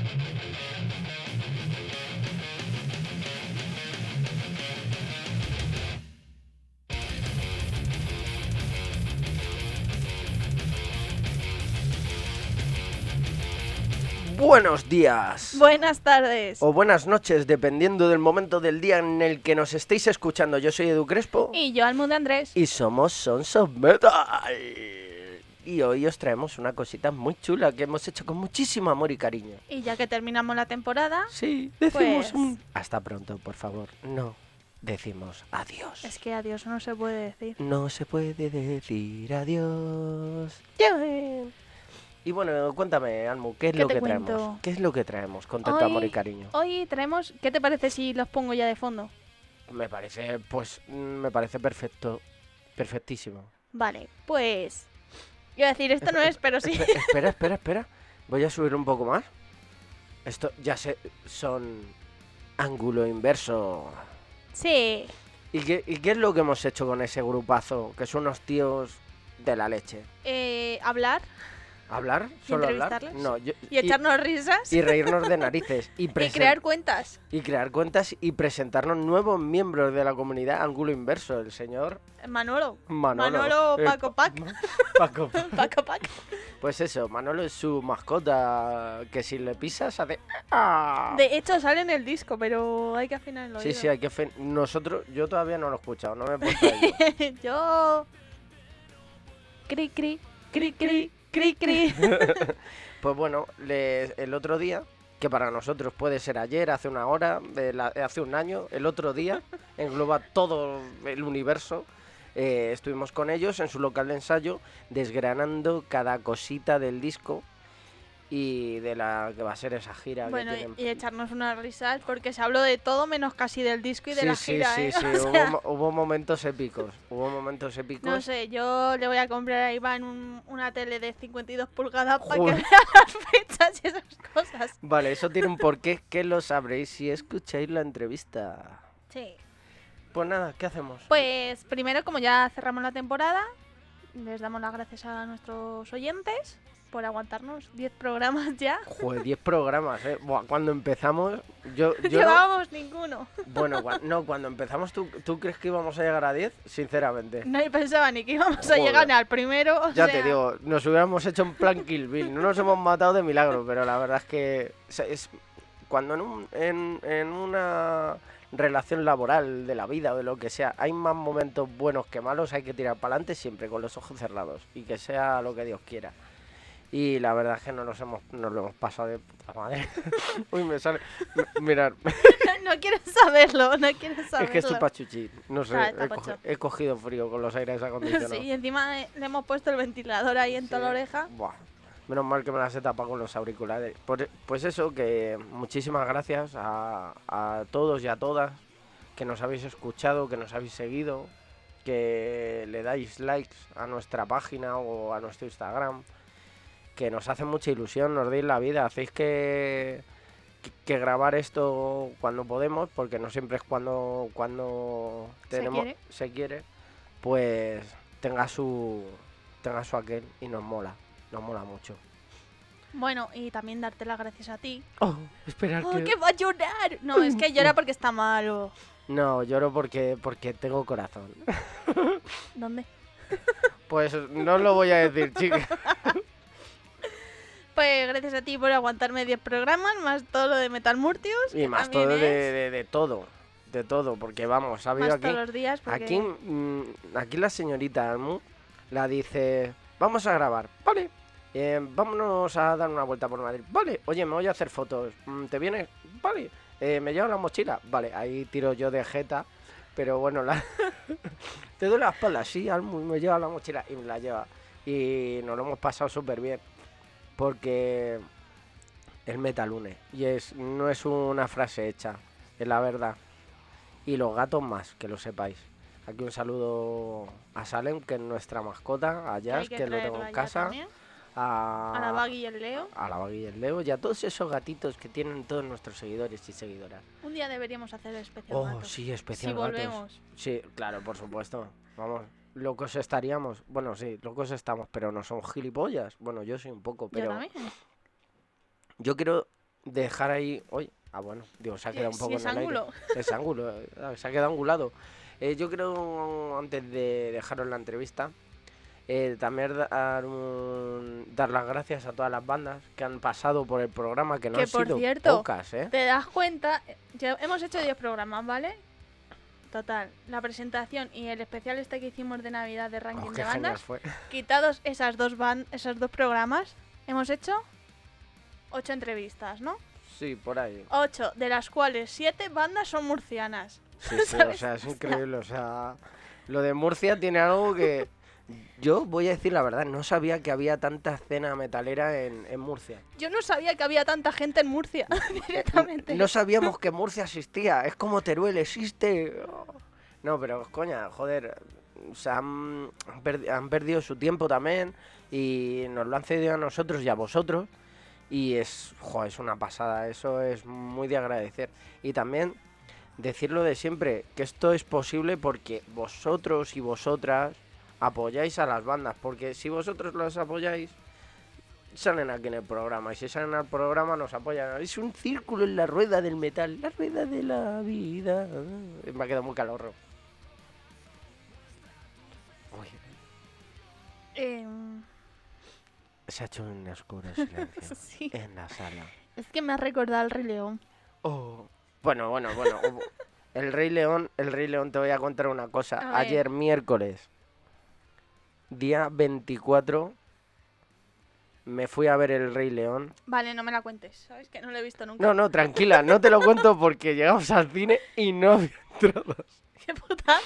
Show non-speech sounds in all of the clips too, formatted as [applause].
Thank you. Buenos días. Buenas tardes. O buenas noches, dependiendo del momento del día en el que nos estéis escuchando. Yo soy Edu Crespo. Y yo, Almud Andrés. Y somos Sons of Metal. Y hoy os traemos una cosita muy chula que hemos hecho con muchísimo amor y cariño. Y ya que terminamos la temporada, Sí, decimos Pues- un... Hasta pronto, por favor. No, decimos adiós. es que adiós no se puede decir. No se puede decir adiós. Y bueno, cuéntame, Almu, ¿qué es ¿Qué lo que cuento? traemos? ¿Qué es lo que traemos con tanto Hoy- amor y cariño? Hoy traemos, ¿qué te parece si los pongo ya de fondo? Me parece, pues, mm, me parece perfecto, perfectísimo. Vale, pues... Iba a decir, esto no es, pero sí. Espe- espera, espera, espera. Voy a subir un poco más. Esto ya sé, son ángulo inverso. Sí. ¿Y qué, ¿Y qué es lo que hemos hecho con ese grupazo? Que son unos tíos de la leche. Eh, hablar ¿Hablar? ¿Solo hablar? No, yo- y echarnos risas. y reírnos de narices. Y, [laughs] crear cuentas. y crear cuentas y presentarnos nuevos miembros de la comunidad Ángulo Inverso. El señor Manolo. Manolo. Manolo el [laughs] [laughs] Paco Pac. Paco. Paco Pac. Pues eso, Manolo es su mascota que si le pisas hace... ¡Ah! De hecho, sale en el disco, pero hay que afinar el Sí, sí, hay que... Nosotros, yo todavía no lo he escuchado, no me he puesto a ello. Yo. Cri, cri, cri, cri, cri, cri. [laughs] Pues bueno, el otro día, que para nosotros puede ser ayer, hace una hora, hace un año, el otro día, engloba todo el universo. eh, estuvimos con ellos en su local de ensayo, desgranando cada cosita del disco y de la que va a ser esa gira Bueno, que y, tienen. y echarnos unas risas porque se habló de todo menos casi del disco y de sí, la sí, gira, sí, ¿eh? sí, [laughs] hubo, momentos épicos, hubo momentos épicos. no sé, yo le voy a comprar a Iván un- una tele de 52 pulgadas para que vea [laughs] las fechas y esas cosas. Vale, eso tiene un [laughs] porqué que lo sabréis si escucháis la entrevista. Sí. Pues nada, ¿qué hacemos? Pues primero, como ya cerramos la temporada, les damos las gracias a nuestros oyentes por aguantarnos 10 programas ya. [laughs] Joder, 10 programas, ¿eh? Buah, cuando empezamos, yo... [laughs] yo no- Llevábamos ninguno. [laughs] Bueno, cua- no, cuando empezamos, ¿tú, ¿tú crees que íbamos a llegar a 10? Sinceramente. Nadie pensaba ni que íbamos a llegar ni al primero. o Ya te digo, nos hubiéramos hecho un plan Kill Bill. No nos hemos matado de milagro, pero la verdad es que o sea, es cuando en, un- en, en una relación laboral de la vida o de lo que sea hay más momentos buenos que malos, hay que tirar para adelante siempre con los ojos cerrados y que sea lo que Dios quiera. Y la verdad es que no nos hemos, nos lo hemos pasado de puta madre. [laughs] Uy, me sale. m- Mirad, [laughs] no quieres saberlo, no quieres saberlo. es que estoy pachuchi. No sé, Ah, he, cogi- pacho. he cogido frío con los aires acondicionados. Sí, y encima le hemos puesto el ventilador ahí en toda la Sí. oreja. Buah, menos mal que me las he tapado con los auriculares. Por- pues eso, que muchísimas gracias a, a todos y a todas que nos habéis escuchado, que nos habéis seguido, que le dais likes a nuestra página o a nuestro Instagram, que nos hace mucha ilusión, nos deis la vida, hacéis que, que, grabar esto cuando podemos, porque no siempre es cuando, cuando Se tenemos, quiere. se quiere, pues tenga su, tenga su aquel y nos mola, nos mola mucho. Bueno, y también darte las gracias a ti. Oh, esperar ¡Oh, que... que va a llorar! No, es que llora porque está malo. No, lloro porque, porque tengo corazón. ¿Dónde? Pues no lo voy a decir, [laughs] chica. Pues gracias a ti por aguantarme 10 programas, más todo lo de Metal Murtius. Y más todo de, es, de, de todo. De todo, porque vamos, ha habido aquí... todos los días. Porque... Aquí, mm, aquí la señorita Almu la dice, vamos a grabar, vale. Eh, vámonos a dar una vuelta por Madrid, vale. Oye, me voy a hacer fotos, Mm, ¿te vienes? Vale. Eh, ¿Me llevo la mochila? Vale, ahí tiro yo de jeta, pero bueno, la... [laughs] te doy la espalda, sí, Almu, me lleva la mochila y me la lleva. Y nos lo hemos pasado súper bien, porque el metal une, y es, no es una frase hecha, es la verdad y los gatos más, que lo sepáis. Aquí un saludo a Salem, que es nuestra mascota, a Jazz, que que lo tengo en casa, también. a, A la Baggy y el Leo. a la Baggy y el Leo y a todos esos gatitos que tienen todos nuestros seguidores y seguidoras. Un día deberíamos hacer especial Oh, sí, especial Si gatos. volvemos. Sí, claro, por supuesto. Vamos, locos estaríamos. Bueno, sí, locos estamos, pero no son gilipollas. Bueno, yo soy un poco, Yo pero también. yo quiero dejar ahí. Oye, ah, bueno, digo, se ha quedado un poco en el aire. ángulo. [laughs] Es ángulo, eh, se ha quedado angulado. Eh, yo creo, antes de dejaros la entrevista, eh, también dar, un- dar las gracias a todas las bandas que han pasado por el programa, que no Que, han por sido cierto, pocas, ¿eh? ¿Te das cuenta? Ya hemos hecho 10 programas, ¿vale? Total, la presentación y el especial este que hicimos de Navidad de Oh, ranking qué de bandas, fue. [laughs] quitados esas dos ban esos dos programas, hemos hecho 8 entrevistas, ¿no? Sí, por ahí. 8, de las cuales 7 bandas son murcianas. Sí, [laughs] sí, o sea, es increíble. O sea, lo de Murcia tiene algo que. Yo voy a decir la verdad, no sabía que había tanta escena metalera en, en Murcia. Yo no sabía que había tanta gente en Murcia [laughs] directamente. No sabíamos que Murcia existía. Es como Teruel, existe. No, pero coña, joder. Han, han perdi- han perdido su tiempo también y nos lo han cedido a nosotros y a vosotros. Y es, jo, es una pasada, eso es muy de agradecer. Y también decirlo de siempre, que esto es posible porque vosotros y vosotras apoyáis a las bandas. Porque si vosotros las apoyáis, salen aquí en el programa. Y si salen al programa, nos apoyan. Es un círculo en la rueda del metal, la rueda de la vida. Me ha quedado muy calorro. Em, se ha hecho un oscuro [laughs] silencio sí. en la sala. Es que me ha recordado al Rey León. Oh. Bueno, bueno, bueno. El Rey León, el Rey León, te voy a contar una cosa. A ver. Ayer miércoles, día 24, me fui a ver el Rey León. Vale, no me la cuentes, ¿sabes? Que no lo he visto nunca. No, no, tranquila, no te lo cuento porque llegamos al cine y no había entradas. [laughs] ¡Qué putada!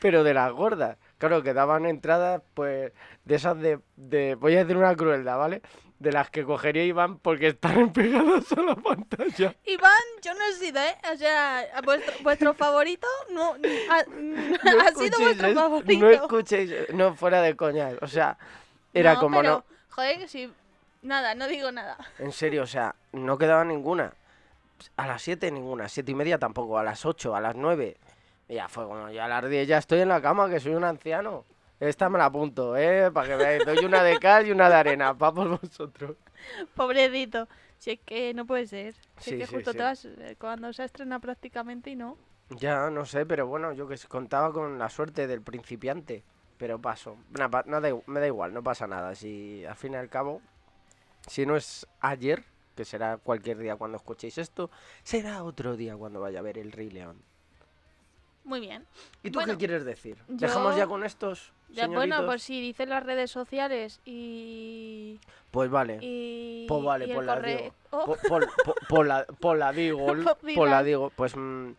Pero de las gordas. Claro, que daban entradas, pues, de esas de, de... Voy a decir una crueldad, ¿vale? De las que cogería Iván porque están [laughs] pegadas a la pantalla. Iván, yo no he sido, ¿eh? O sea, vuestro, vuestro [laughs] favorito no, ha, No [laughs] ha sido vuestro favorito. No escuchéis, no, fuera de coñas. O sea, era No, como pero, no... Joder, que si... Nada, no digo nada. En serio, o sea, no quedaba ninguna. A las 7 ninguna, siete y media tampoco, a las 8, a las 9. Y ya fue como, ya a las 10 ya estoy en la cama, que soy un anciano. Esta me la apunto, ¿eh? Para que veáis, doy una de cal y una de arena, pa' por vosotros. Pobrecito. Si es que no puede ser. Si Sí, es que sí, justo sí. te vas eh, cuando se estrena prácticamente y no. Ya, no sé, pero bueno, yo que contaba con la suerte del principiante. Pero paso. Pa- nada me da igual, no pasa nada. Si al fin y al cabo, si no es ayer, que será cualquier día cuando escuchéis esto, será otro día cuando vaya a ver el Rey León. Muy bien. ¿Y tú Bueno, qué quieres decir? yo- ¿Dejamos ya con estos? Ya, bueno, pues si dices las redes sociales y... Pues vale. y Pues vale, y el pues la digo. Oh, po- Pues la, pues la digo, Pues [laughs] pues la digo. Pues mm,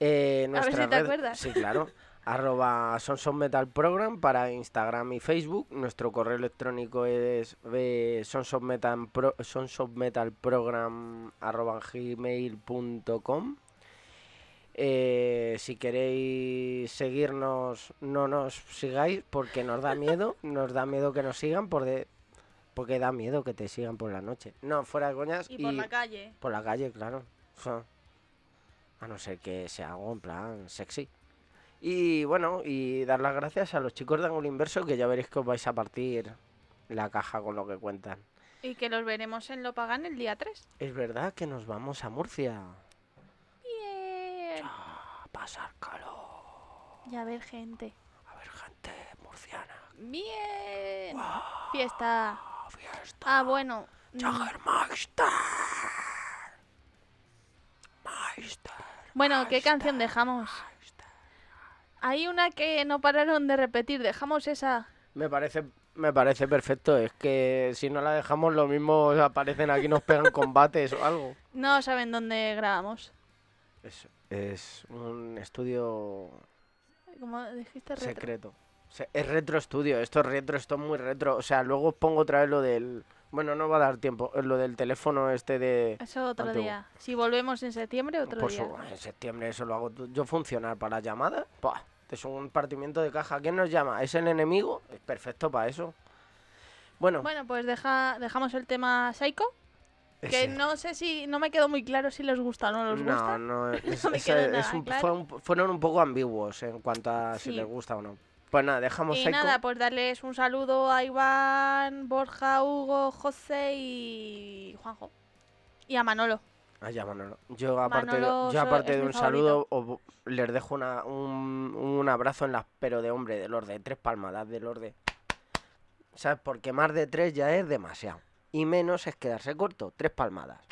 eh, ver si te red- acuerdas. Sí, claro. [laughs] arroba Sons of Metal Program para Instagram y Facebook. Nuestro correo electrónico es eh, Sons of Metal Pro- Sons of Metal Program arroba gmail.com. Eh, si queréis seguirnos, no nos sigáis porque nos da miedo. [laughs] Nos da miedo que nos sigan por de- porque da miedo que te sigan por la noche. No, fuera de coñas. y por la calle. por la calle, claro. O sea, a no ser que sea algo en plan sexy. Y bueno, y dar las gracias a los chicos de Ángulo Inverso que ya veréis que os vais a partir la caja con lo que cuentan. Y que los veremos en Lo Pagan el día 3. Es verdad que nos vamos a Murcia pasar calor, Y a ver gente. a ver gente murciana. Bien. Fiesta. ¡Ah, fiesta! Ah, bueno. mm, Jagermeister. Meister. Bueno, ¿qué canción dejamos? Hay una que no pararon de repetir. Dejamos esa. Me parece, me parece perfecto. Es que si no la dejamos, lo mismo aparecen aquí, nos pegan [laughs] combates o algo. No saben dónde grabamos. Es, es un estudio Como dijiste, retro. secreto. Se- Es retro estudio, esto es retro, esto es muy retro. O sea, luego os pongo otra vez lo del. Bueno, no va a dar tiempo. eh, Lo del teléfono este de. Eso otro Antiguo. día. Si volvemos en septiembre, otro Por día. en septiembre eso lo hago yo funcionar para llamadas. Es un partimiento de caja. ¿Quién nos llama? ¿Es el enemigo? Es perfecto para eso. Bueno, Bueno, pues deja, dejamos el tema Psycho. Que no sé si. No me quedó muy claro si les gusta o no les gusta. no, [laughs] es- No me es un- claro. fueron un poco ambiguos en cuanto a si les gusta o no. Pues nada, dejamos Y Psycho. nada, pues darles un saludo a Iván, Borja, Hugo, José y Juanjo. Y a Manolo. Ah, ya, Manolo. Yo aparte, Manolo de, yo aparte de un saludo os- les dejo una- un, un abrazo en las pero de hombre, del orden, tres palmadas del orden. ¿Sabes? Porque más de tres ya es demasiado. Y menos es quedarse corto, tres palmadas.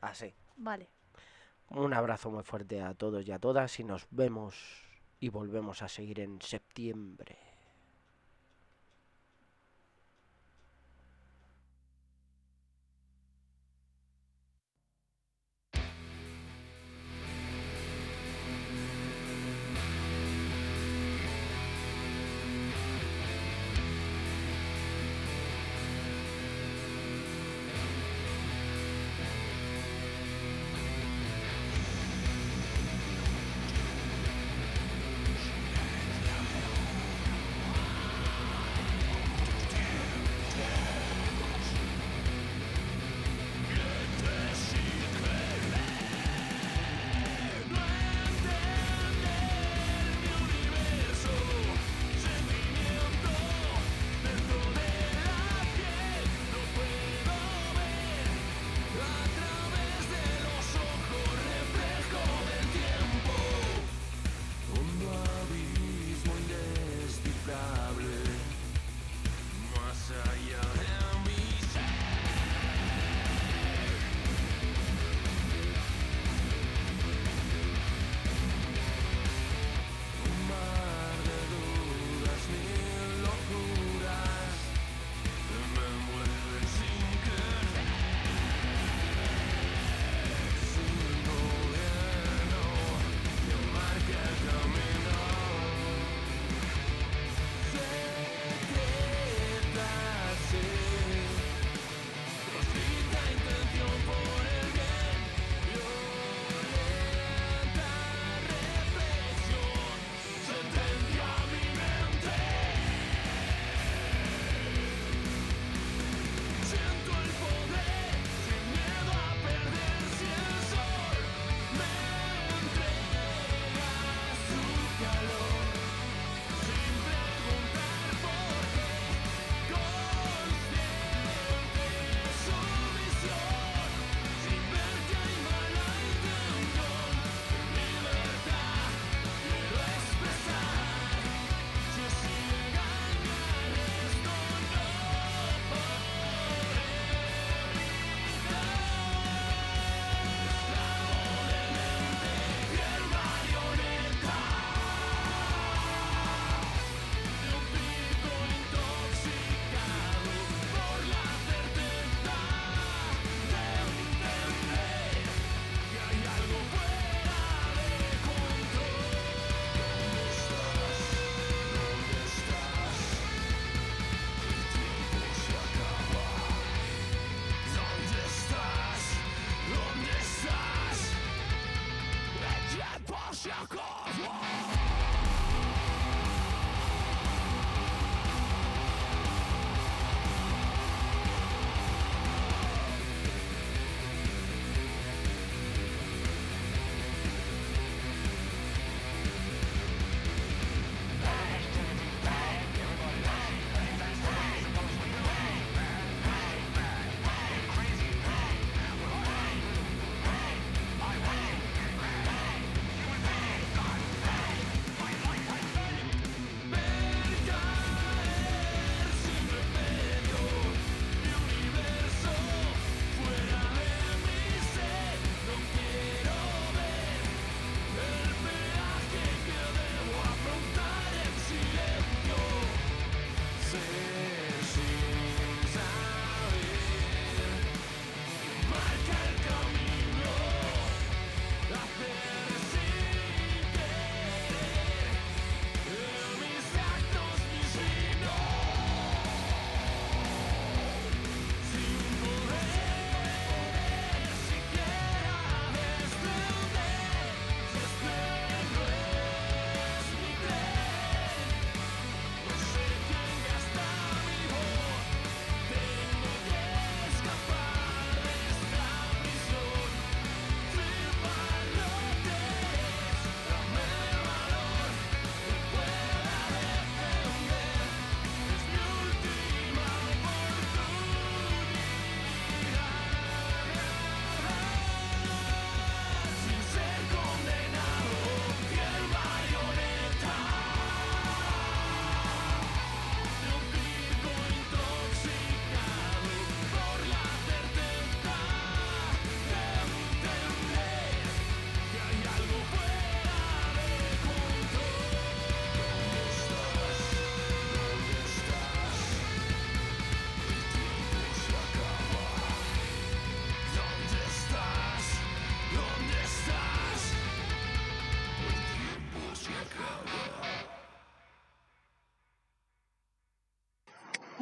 Así. Vale. Un abrazo muy fuerte a todos y a todas y nos vemos y volvemos a seguir en septiembre.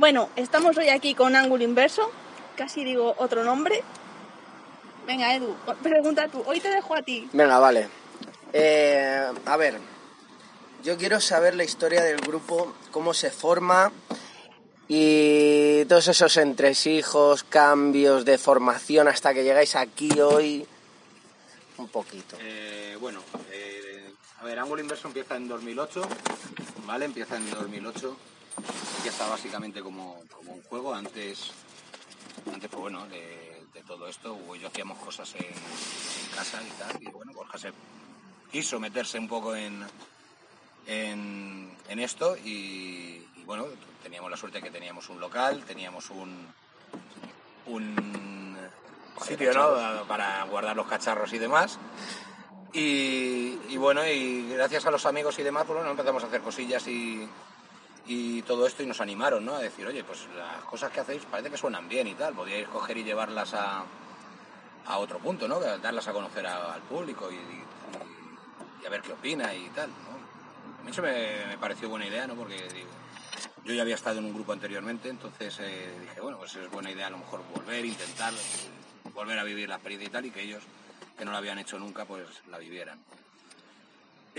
Bueno, estamos hoy aquí con ángulo inverso, casi digo otro nombre. Venga, Edu, pregunta tú. Hoy te dejo a ti. Venga, vale. Eh, a ver, yo quiero saber la historia del grupo, cómo se forma y todos esos entresijos, cambios de formación hasta que llegáis aquí hoy. Un poquito. Eh, bueno, eh, a ver, Ángulo Inverso empieza en 2008, ¿vale? Empieza en 2008. Empieza básicamente como, como un juego. Antes, antes pues bueno, de, de todo esto, Hugo y yo hacíamos cosas en, en casa y tal. Y bueno, Borja se quiso meterse un poco en, en, en esto y, y bueno, teníamos la suerte que teníamos un local, teníamos un, un sitio ¿no? para guardar los cacharros y demás. Y, y bueno, y gracias a los amigos y demás, pues bueno, empezamos a hacer cosillas y, y todo esto y nos animaron, ¿no? A decir, oye, pues las cosas que hacéis parece que suenan bien y tal, podíais coger y llevarlas a, a otro punto, ¿no? Darlas a conocer al público y, a ver qué opina y tal, ¿no? A mí eso me, pareció buena idea, ¿no? Porque digo, yo ya había estado en un grupo anteriormente, entonces eh, dije, bueno, pues es buena idea a lo mejor volver, intentar, volver a vivir la experiencia y tal, y que ellos, que no la habían hecho nunca, pues la vivieran.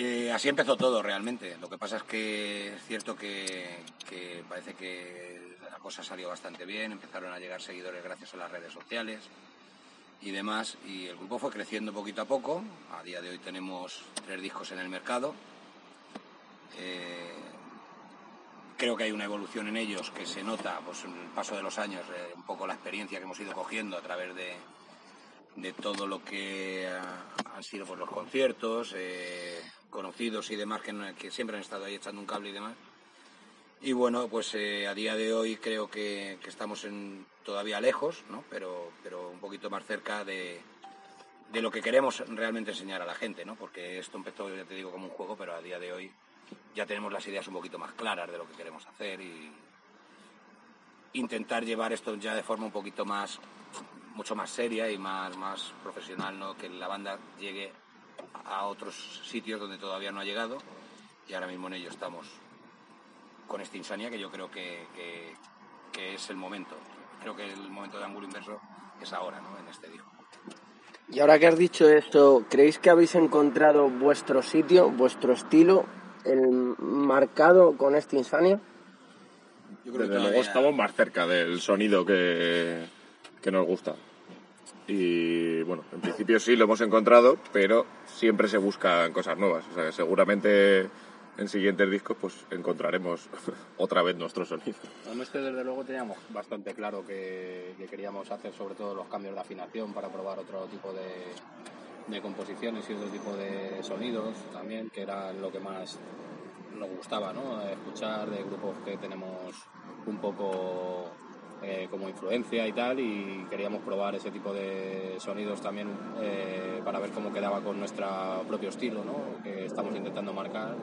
Eh, así empezó todo realmente. Lo que pasa es que es cierto que, parece que la cosa salió bastante bien, empezaron a llegar seguidores gracias a las redes sociales y demás, y el grupo fue creciendo poquito a poco. A día de hoy tenemos tres discos en el mercado. Eh, creo que hay una evolución en ellos que se nota pues, en el paso de los años, eh, un poco la experiencia que hemos ido cogiendo a través de, de todo lo que han sido pues, los conciertos, conocidos y demás que, siempre han estado ahí echando un cable y demás. Y bueno, pues eh, a día de hoy creo que, estamos todavía lejos, ¿no? pero, pero un poquito más cerca de, de lo que queremos realmente enseñar a la gente, ¿no? porque esto empezó, ya te digo, como un juego, pero a día de hoy ya tenemos las ideas un poquito más claras de lo que queremos hacer y intentar llevar esto ya de forma un poquito más, mucho más seria y más, más profesional, ¿no? que la banda llegue a otros sitios donde todavía no ha llegado y ahora mismo en ello estamos con esta insania que yo creo que, que- que es el momento. Creo que el momento de ángulo inverso es ahora, ¿no? En este disco. Y ahora que has dicho esto, ¿creéis que habéis encontrado vuestro sitio, vuestro estilo, el marcado con esta insania? Yo creo que Desde luego todavía- estamos más cerca del sonido que, que nos gusta. Y bueno, en principio sí lo hemos encontrado, pero siempre se buscan cosas nuevas. O sea que seguramente en siguientes discos pues encontraremos [laughs] otra vez nuestro sonido. En este, desde luego, teníamos bastante claro que, que queríamos hacer sobre todo los cambios de afinación para probar otro tipo de, de composiciones y otro tipo de sonidos también, que era lo que más nos gustaba, ¿no? Escuchar de grupos que tenemos un poco eh, como influencia y tal, y queríamos probar ese tipo de sonidos también eh, para ver cómo quedaba con nuestro propio estilo, ¿no? Que estamos intentando marcar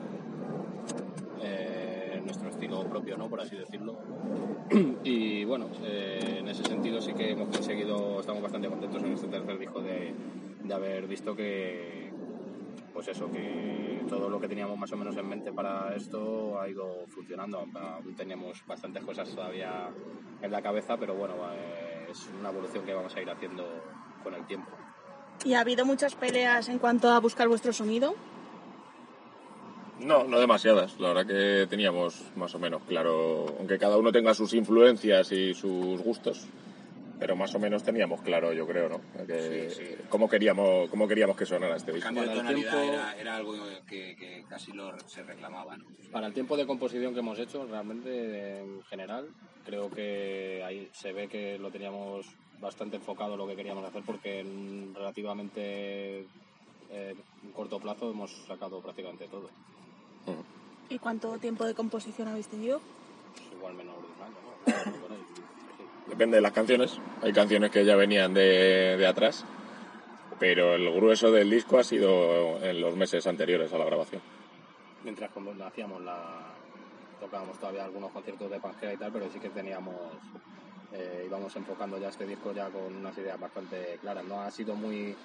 eh, nuestro estilo propio, ¿no? Por así decirlo. [clears throat] Y bueno, eh, en ese sentido sí que hemos conseguido, estamos bastante contentos en este tercer disco de, de haber visto que, pues eso, que todo lo que teníamos más o menos en mente para esto ha ido funcionando. Aún teníamos bastantes cosas todavía en la cabeza, pero bueno, eh, es una evolución que vamos a ir haciendo con el tiempo. ¿Y ha habido muchas peleas en cuanto a buscar vuestro sonido? No, no demasiadas. La verdad que teníamos más o menos claro, aunque cada uno tenga sus influencias y sus gustos, pero más o menos teníamos claro, yo creo, ¿no? Que, Sí, sí. Cómo, queríamos, cómo queríamos que sonara este El disco. cambio de Para el tonalidad tiempo- era, era algo que, que casi lo, se reclamaba, ¿no? Para el tiempo de composición que hemos hecho, realmente en general, creo que ahí se ve que lo teníamos bastante enfocado lo que queríamos hacer porque en relativamente eh, en corto plazo hemos sacado prácticamente todo. ¿Y cuánto tiempo de composición habéis tenido? Pues igual menos de un año, ¿no? Depende de las canciones. Hay canciones que ya venían de, de atrás, pero el grueso del disco ha sido en los meses anteriores a la grabación. Mientras como hacíamos la... tocábamos todavía algunos conciertos de Pangea y tal, pero sí que teníamos... eh, íbamos enfocando ya este disco ya con unas ideas bastante claras. No ha sido muy...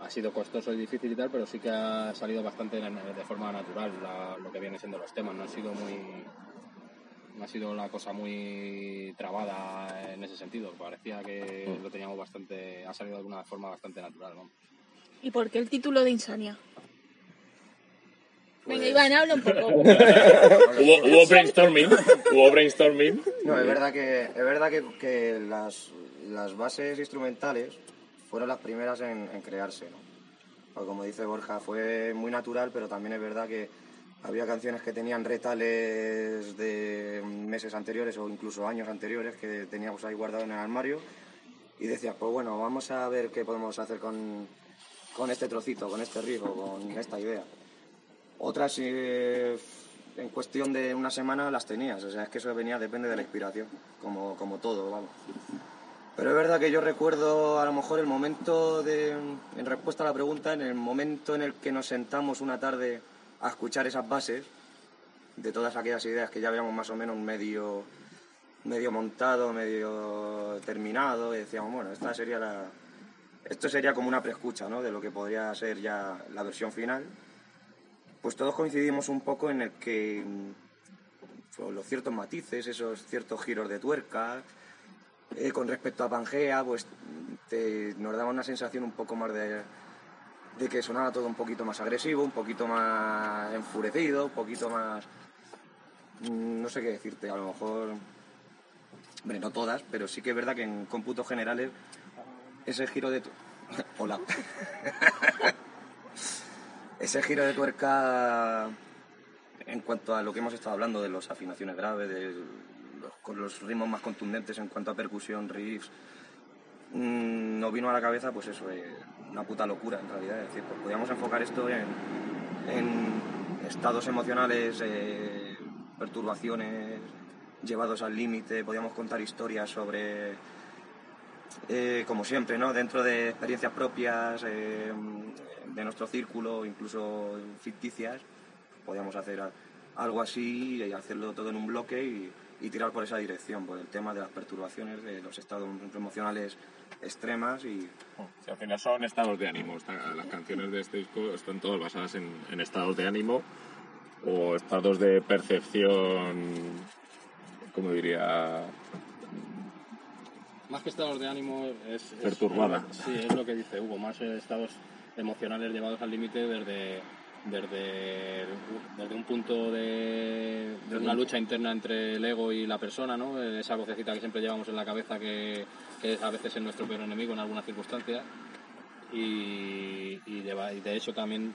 Ha sido costoso y difícil y tal, pero sí que ha salido bastante de forma natural la- lo que vienen siendo los temas. No han sido muy ha sido la cosa muy trabada en ese sentido. Parecía que lo teníamos bastante, ha salido de alguna forma bastante natural. ¿no? ¿Y por qué el título de Insania? Venga, Pues- Iván, habla un poco. [laughs] Hubo, hubo [laughs] brainstorming, hubo brainstorming. No, es verdad que, es verdad que, que las, las bases instrumentales fueron las primeras en, en crearse, ¿no? Porque como dice Borja, fue muy natural, pero también es verdad que había canciones que tenían retales de meses anteriores o incluso años anteriores que teníamos ahí guardados en el armario y decías, pues bueno, vamos a ver qué podemos hacer con, con este trocito, con este riff o con esta idea. Otras eh, en cuestión de una semana las tenías, o sea, es que eso venía, depende de la inspiración, como, como todo, vamos. Pero es verdad que yo recuerdo a lo mejor el momento de, en respuesta a la pregunta, en el momento en el que nos sentamos una tarde a escuchar esas bases, de todas aquellas ideas que ya habíamos más o menos medio, medio montado, medio terminado, y decíamos, bueno, esta sería la, esto sería como una preescucha, ¿no? De lo que podría ser ya la versión final pues todos coincidimos un poco en el que pues, los ciertos matices, esos ciertos giros de tuerca, eh, con respecto a Pangea, pues te- nos daba una sensación un poco más de, de que sonaba todo un poquito más agresivo, un poquito más enfurecido, un poquito más... mm, no sé qué decirte, a lo mejor... Hombre, no todas, pero sí que es verdad que en cómputos generales ese giro de... tu- [laughs] Hola. [laughs] ese giro de tuerca en cuanto a lo que hemos estado hablando de las afinaciones graves, de los, ritmos más contundentes en cuanto a percusión, riffs, mm, nos vino a la cabeza pues eso, eh, una puta locura en realidad. Es decir, pues podíamos enfocar esto en, estados emocionales, eh, perturbaciones llevados al límite, podíamos contar historias sobre eh, como siempre, ¿no? Dentro de experiencias propias, eh, de nuestro círculo, incluso ficticias, podíamos hacer algo así y hacerlo todo en un bloque y, y tirar por esa dirección, por el tema de las perturbaciones, de los estados emocionales extremas y Sí, al final son estados de ánimo. Las canciones de este disco están todas basadas en, en estados de ánimo o estados de percepción, como diría, Más que estados de ánimo es... es- Perturbada. sí, es lo que dice Hugo, más estados emocionales llevados al límite desde, desde, desde un punto de, de una lucha interna entre el ego y la persona, ¿no? Esa vocecita que siempre llevamos en la cabeza que, que a veces es nuestro peor enemigo en algunas circunstancias. Y, y, lleva- y de hecho también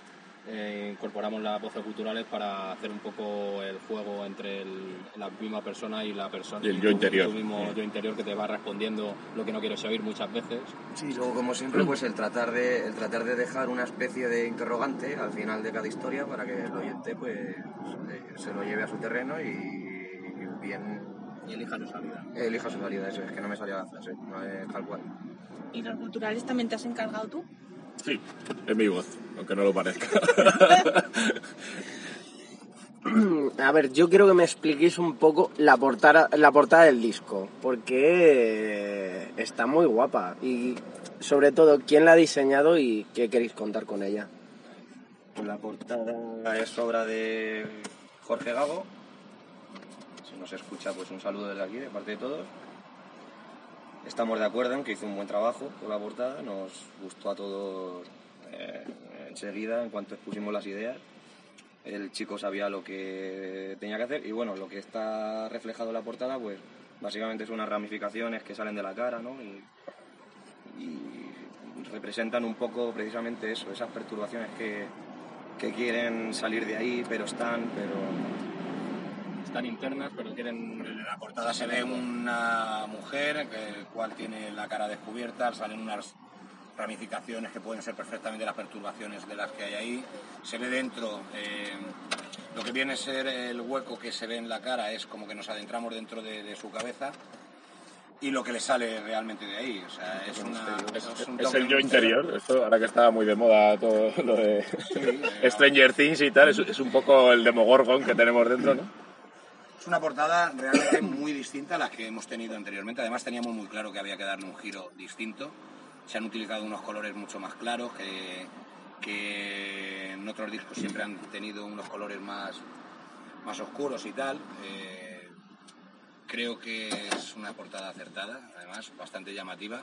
eh, incorporamos las voces culturales para hacer un poco el juego entre el- la misma persona y la persona Y el yo tu- interior. tu mismo Sí. yo interior que te va respondiendo lo que no quieres oír muchas veces Sí, luego como siempre pues el tratar de el tratar de dejar una especie de interrogante al final de cada historia para que el oyente pues eh, se lo lleve a su terreno y bien y elija su salida. elija su salida, eso es que no me salía la frase, no es tal cual. ¿Y los culturales también te has encargado tú? Sí, es mi voz, aunque no lo parezca. A ver, yo quiero que me expliquéis un poco la portada, la portada del disco, porque está muy guapa y sobre todo quién la ha diseñado y qué queréis contar con ella. Pues la portada es obra de Jorge Gago. Si nos escucha, pues un saludo desde aquí, de parte de todos. Estamos de acuerdo en que hizo un buen trabajo con la portada, nos gustó a todos eh, enseguida en cuanto expusimos las ideas. El chico sabía lo que tenía que hacer y bueno, lo que está reflejado en la portada, pues básicamente son unas ramificaciones que salen de la cara, ¿no? Y, y representan un poco precisamente eso, esas perturbaciones que, que quieren salir de ahí, pero están, pero Están internas, pero quieren... En la portada se ve una mujer, que- el cual tiene la cara descubierta, salen unas ramificaciones que pueden ser perfectamente las perturbaciones de las que hay ahí. Se ve dentro, eh, lo que viene a ser el hueco que se ve en la cara es como que nos adentramos dentro de, de su cabeza y lo que le sale realmente de ahí. O sea, es, una, es un Es el yo interior, esto ahora que estaba muy de moda todo lo de eh, [laughs] Stranger Things y tal, es, es un poco el Demogorgon que tenemos dentro, ¿no? Es una portada realmente muy distinta a las que hemos tenido anteriormente. Además teníamos muy claro que había que darle un giro distinto. Se han utilizado unos colores mucho más claros que, en otros discos siempre han tenido unos colores más, más oscuros y tal. Eh, creo que es una portada acertada, además, bastante llamativa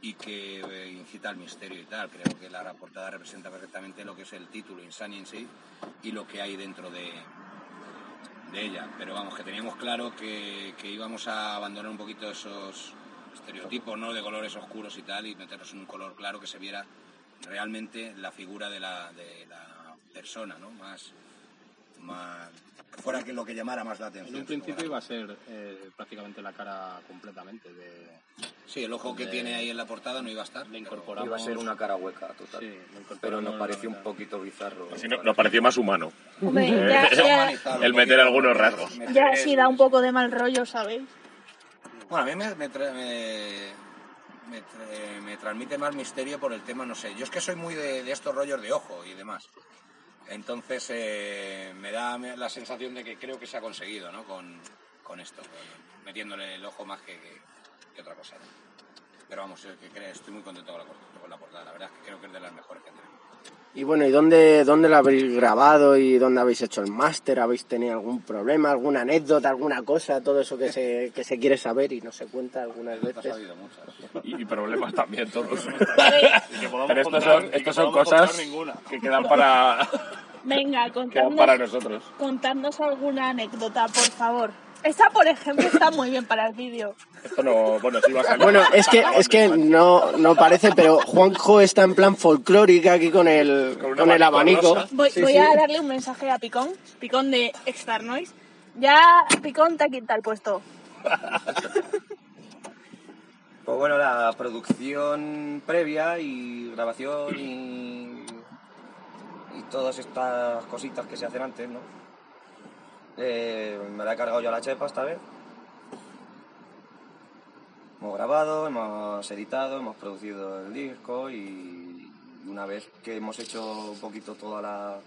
y que eh, incita al misterio y tal. Creo que la portada representa perfectamente lo que es el título, sí, y lo que hay dentro de, de ella. Pero vamos, que teníamos claro que, que íbamos a abandonar un poquito esos estereotipos, ¿no? De colores oscuros y tal, y meternos en un color claro que se viera realmente la figura de la, de la persona, ¿no? Más, más fuera que lo que llamara más la atención. En un principio iba a ser eh, prácticamente la cara completamente de... Sí, el ojo que tiene ahí en la portada no iba a estar. Le incorporamos... Iba a ser una cara hueca, total. Sí, pero nos pareció un poquito bizarro. Así no- nos pareció más humano Hombre, ya, Se [laughs] ha ya, humanizado el meter algunos rasgos. ya sí da un poco de mal rollo, ¿sabéis? Bueno, a mí me, me, tra- me- me tra- me transmite más misterio por el tema, no sé. Yo es que soy muy de, de estos rollos de ojo y demás. Entonces eh, me da la sensación de que creo que se ha conseguido, ¿no? Con, con esto, metiéndole el ojo más que, otra cosa. Pero vamos, eh, que estoy muy contento con la, con la portada. La verdad es que creo que es de las mejores que tenemos. Y bueno, ¿y dónde, dónde lo habéis grabado y dónde habéis hecho el máster? ¿Habéis tenido algún problema, alguna anécdota, alguna cosa? Todo eso que se, que se quiere saber y no se cuenta algunas veces. muchas. y, y problemas también todos. [laughs] Y que podamos Pero contar- son, estos son cosas que quedan para, Venga, [laughs] quedan para nosotros. contadnos alguna anécdota, por favor. Esta, por ejemplo, está muy bien para el vídeo. Esto no, bueno, sí va a salir. Bueno, es que, es que no, no parece, pero Juanjo está en plan folclórica aquí con el, Con el abanico abanico. rosa. Voy, Sí, voy sí. a darle un mensaje a Picón, Picón de Extra Noise. Ya, Picón, te ha quitado el puesto. [laughs] Pues bueno, la producción previa y grabación y, y todas estas cositas que se hacen antes, ¿no? Eh, me la he cargado yo a la chepa esta vez. Hemos grabado, hemos editado, hemos producido el disco y una vez que hemos hecho un poquito toda la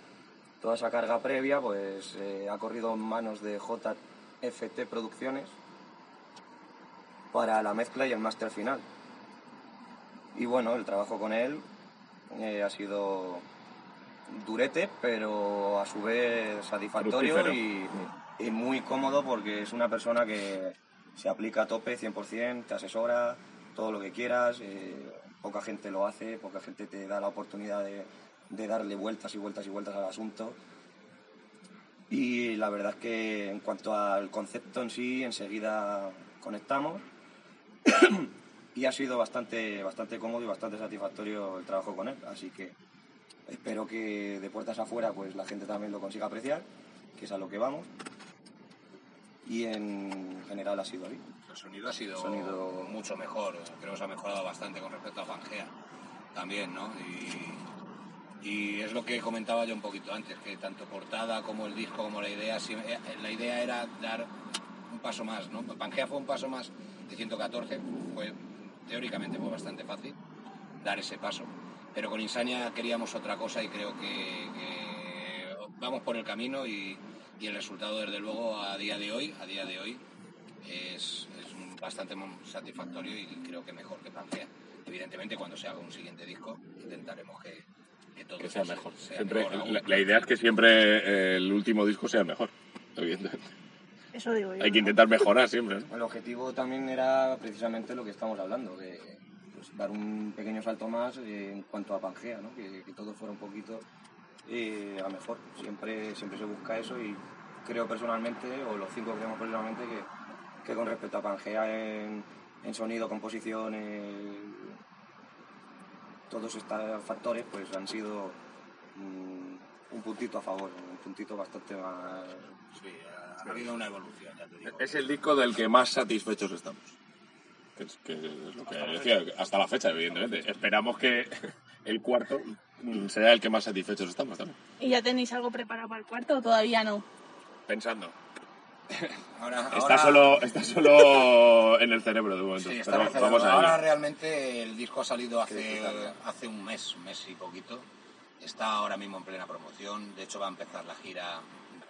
toda esa carga previa, pues eh, ha corrido en manos de JFT Producciones para la mezcla y el máster final. Y bueno, el trabajo con él eh, ha sido durete, pero a su vez satisfactorio y muy cómodo porque es una persona que se aplica a tope 100%, te asesora, todo lo que quieras, eh, poca gente lo hace, poca gente te da la oportunidad de, de darle vueltas y vueltas y vueltas al asunto. Y la verdad es que en cuanto al concepto en sí, enseguida conectamos [coughs] y ha sido bastante, bastante cómodo y bastante satisfactorio el trabajo con él. Así que espero que de puertas afuera pues la gente también lo consiga apreciar, que es a lo que vamos. Y en general ha sido así. El sonido ha sido Sonido- mucho mejor, creo que se ha mejorado bastante con respecto a Pangea también, ¿no? Y, y es lo que comentaba yo un poquito antes, que tanto portada como el disco como la idea, eh, la idea era dar un paso más, ¿no? Pangea fue un paso más de 114, fue, teóricamente fue bastante fácil dar ese paso, pero con Insania queríamos otra cosa y creo que, que vamos por el camino y, y el resultado desde luego a día de hoy, a día de hoy es, es bastante satisfactorio y creo que mejor que Pangea. Evidentemente, cuando se haga un siguiente disco, intentaremos que, que todo Que sea mejor. sea Siempre, mejor la, la idea es que siempre eh, el último disco sea mejor. Evidentemente. Eso digo yo. Hay que intentar mejorar siempre. ¿no? El objetivo también era precisamente lo que estamos hablando, de pues, dar un pequeño salto más en cuanto a Pangea, ¿no? que, que todo fuera un poquito eh, a mejor. Siempre, siempre se busca eso y creo personalmente, o los cinco creemos personalmente, que, que con respecto a Pangea en, en sonido, composición, eh, todos estos factores pues han sido mm, un puntito a favor, un puntito bastante más Sí, ha habido una evolución, ya te digo. Es el disco del que más satisfechos estamos. Que es, que es lo que decía, hasta la fecha, evidentemente. Esperamos que el cuarto sea el que más satisfechos estamos también. ¿Y ya tenéis algo preparado para el cuarto o todavía no? Pensando. Ahora, Está, ahora- solo, está solo en el cerebro de momento. Sí, está pero en el cerebro. vamos a Ahora realmente el disco ha salido hace, hace un mes, un mes y poquito. Está ahora mismo en plena promoción. De hecho, va a empezar la gira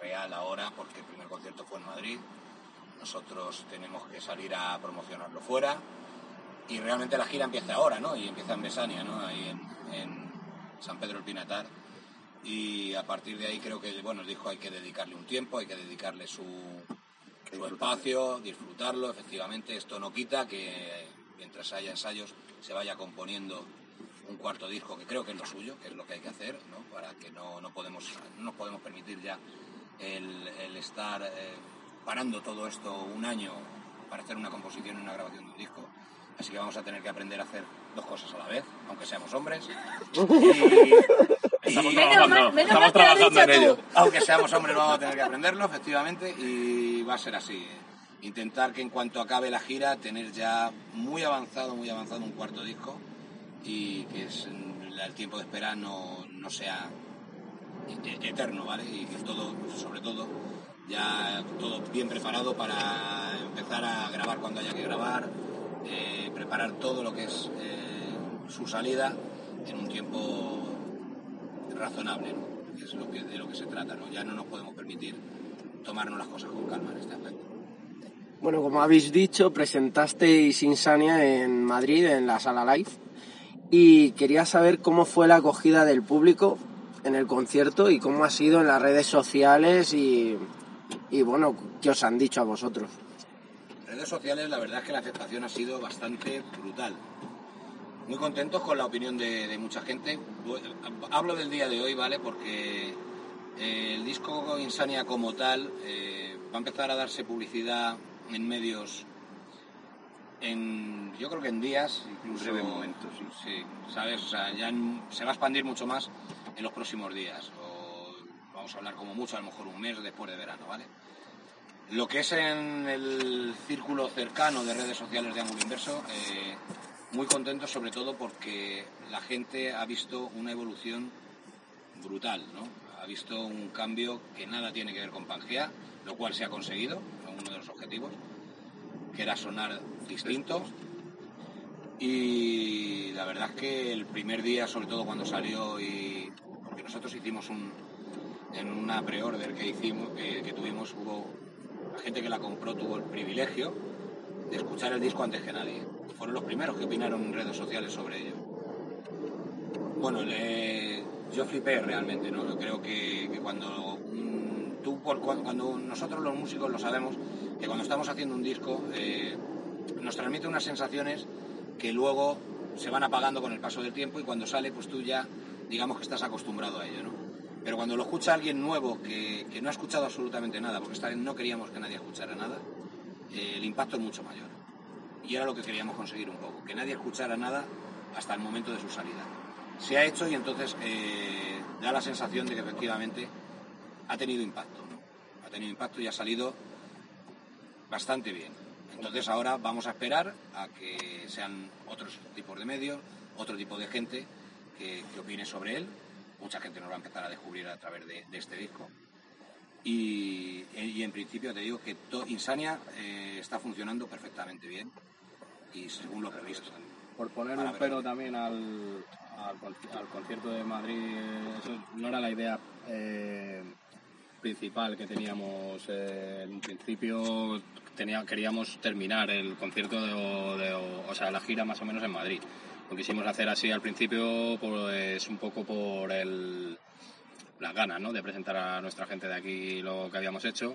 real ahora porque el primer concierto fue en Madrid. Nosotros tenemos que salir a promocionarlo fuera. Y realmente la gira empieza ahora, ¿no? Y empieza en Besania, ¿no? Ahí en, en San Pedro el Pinatar. Y a partir de ahí creo que, bueno, disco hay que dedicarle un tiempo, hay que dedicarle su, su espacio, disfrutarlo, efectivamente, esto no quita que mientras haya ensayos se vaya componiendo un cuarto disco que creo que es lo suyo, que es lo que hay que hacer, ¿no? para que no, no podemos, no nos podemos permitir ya el, el estar eh, parando todo esto un año para hacer una composición y una grabación de un disco. Así que vamos a tener que aprender a hacer dos cosas a la vez, aunque seamos hombres. [laughs] Y, Estamos trabajando, estamos trabajando en ello. aunque seamos hombres vamos a tener que aprenderlo, efectivamente, y va a ser así. Intentar que en cuanto acabe la gira, tener ya muy avanzado, muy avanzado un cuarto disco y que es, el tiempo de espera no, no sea e- eterno, ¿vale? Y que todo, sobre todo, ya todo bien preparado para empezar a grabar cuando haya que grabar, eh, preparar todo lo que es eh, su salida en un tiempo razonable, ¿no? Es lo que, de lo que se trata, ¿no? Ya no nos podemos permitir tomarnos las cosas con calma en este aspecto. Bueno, como habéis dicho, presentasteis Insania en Madrid, en la sala live, y quería saber cómo fue la acogida del público en el concierto y cómo ha sido en las redes sociales y, y bueno, qué os han dicho a vosotros. redes sociales la verdad es que la aceptación ha sido bastante brutal. Muy contentos con la opinión de, de mucha gente. Hablo del día de hoy, ¿vale? Porque eh, el disco Insania como tal eh, va a empezar a darse publicidad en medios en yo creo que en días incluso breve momento, sí. sí sabes o sea ya en- se va a expandir mucho más en los próximos días vamos a hablar como mucho a lo mejor un mes después de verano vale lo que es en el círculo cercano de redes sociales de Ángulo Inverso, eh, muy contentos sobre todo porque la gente ha visto una evolución brutal, ¿no? Ha visto un cambio que nada tiene que ver con Pangea, lo cual se ha conseguido, uno de los objetivos, que era sonar distinto. Y la verdad es que el primer día, sobre todo cuando salió y... porque nosotros hicimos un, en una pre-order que hicimos, que, tuvimos, hubo la gente que la compró tuvo el privilegio de escuchar el disco antes que nadie. Fueron los primeros que opinaron en redes sociales sobre ello. Bueno, le- yo flipé realmente, ¿no? Yo creo que, cuando tú, por, cua- cuando nosotros los músicos lo sabemos, que cuando estamos haciendo un disco eh, nos transmite unas sensaciones que luego se van apagando con el paso del tiempo y cuando sale, pues tú ya, digamos que estás acostumbrado a ello. Pero cuando lo escucha alguien nuevo que, que no ha escuchado absolutamente nada, porque esta vez no queríamos que nadie escuchara nada, eh, el impacto es mucho mayor. Y era lo que queríamos conseguir un poco, que nadie escuchara nada hasta el momento de su salida. Se ha hecho y entonces eh, da la sensación de que efectivamente ha tenido impacto. Ha tenido impacto y ha salido bastante bien. Entonces ahora vamos a esperar a que sean otros tipos de medios, otro tipo de gente que, que opine sobre él. Mucha gente nos va a empezar a descubrir a través de, de este disco. Y, y en principio te digo que to- Insania eh, está funcionando perfectamente bien y según lo previsto. Por poner un pero también al, al, conci- al concierto de Madrid, eso no era la idea eh, principal que teníamos eh, en principio. Tenía, queríamos terminar el concierto, de, de- o sea, la gira más o menos en Madrid. Lo quisimos hacer así al principio, pues un poco por el, las ganas ¿no? de presentar a nuestra gente de aquí lo que habíamos hecho.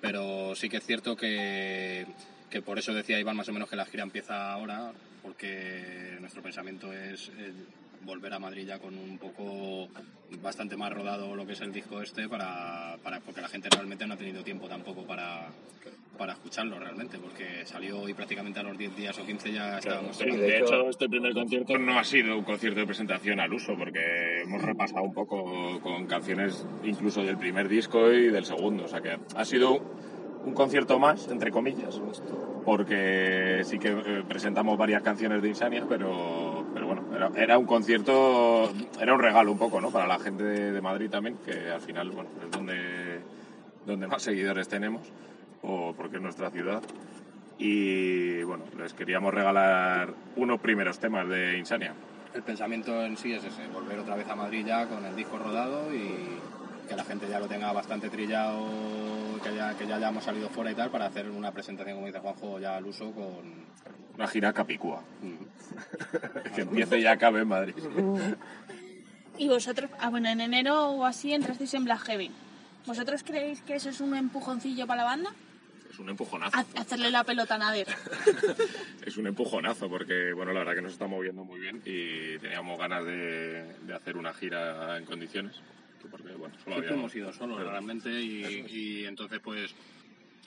Pero sí que es cierto que, que por eso decía Iván más o menos que la gira empieza ahora, porque nuestro pensamiento es eh, volver a Madrid ya con un poco bastante más rodado lo que es el disco este, para, para porque la gente realmente no ha tenido tiempo tampoco para, para escucharlo realmente, porque salió y prácticamente a los 10 días o 15 ya estábamos Sí, tocando. de hecho, este primer concierto no ha sido un concierto de presentación al uso, porque hemos repasado un poco con canciones incluso del primer disco y del segundo. O sea que ha sido un concierto más, entre comillas, porque sí que eh, presentamos varias canciones de Insania, pero, pero bueno, era, era un concierto, era un regalo un poco, ¿no? Para la gente de, de Madrid también, que al final, bueno, es donde, donde más seguidores tenemos, o porque es nuestra ciudad. Y bueno, les queríamos regalar unos primeros temas de Insania. El pensamiento en sí es ese, volver otra vez a Madrid ya con el disco rodado y que la gente ya lo tenga bastante trillado, que ya, que ya hayamos salido fuera y tal, para hacer una presentación, como dice Juanjo, ya al uso con... Una gira capicúa, mm, [laughs] que empiece y acabe en Madrid. Y vosotros, ah, bueno, en enero o así entrasteis en Black Heavy. ¿Vosotros creéis que eso es un empujoncillo para la banda? Es un empujonazo. Ha- Hacerle la pelota a Nader. [laughs] es un empujonazo porque, bueno, la verdad que nos está moviendo muy bien y teníamos ganas de, de hacer una gira en condiciones. Porque, bueno, solo habíamos hemos ido solos Claro. realmente y, y entonces pues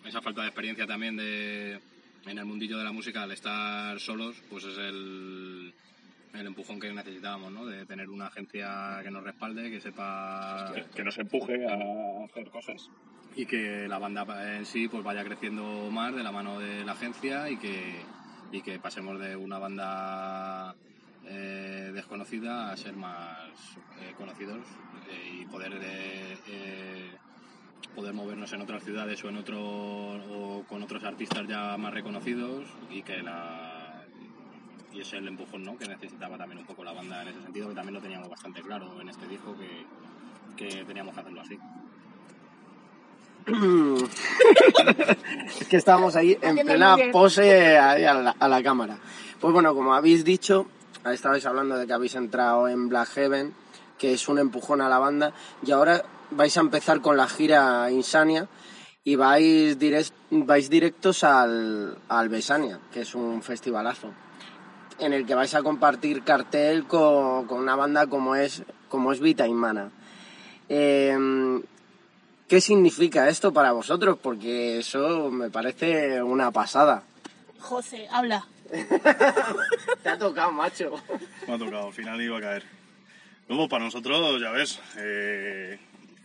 esa falta de experiencia también de en el mundillo de la música al estar solos pues es el, el empujón que necesitábamos, ¿no? De tener una agencia que nos respalde, que sepa que, que nos empuje a hacer cosas. y que la banda en sí pues vaya creciendo más de la mano de la agencia y que, y que pasemos de una banda eh, desconocida a ser más eh, conocidos eh, y poder poder movernos en otras ciudades o en otro o con otros artistas ya más reconocidos y que la y es el empujón ¿no? que necesitaba también un poco la banda en ese sentido que también lo teníamos bastante claro en este disco que, que teníamos que hacerlo así [coughs] es que estábamos ahí en plena pose ahí a la, a la cámara. Pues bueno, como habéis dicho, estabais hablando de que habéis entrado en Black Heaven, que es un empujón a la banda, y ahora vais a empezar con la gira Insania y vais, direct- vais directos al, al Besania, que es un festivalazo, en el que vais a compartir cartel con, con una banda como es, como es Vita Mana. Eh, ¿Qué significa esto para vosotros? Porque eso me parece una pasada. José, habla. [laughs] Te ha tocado, macho. Me ha tocado, al final iba a caer. Luego, para nosotros, ya ves, eh,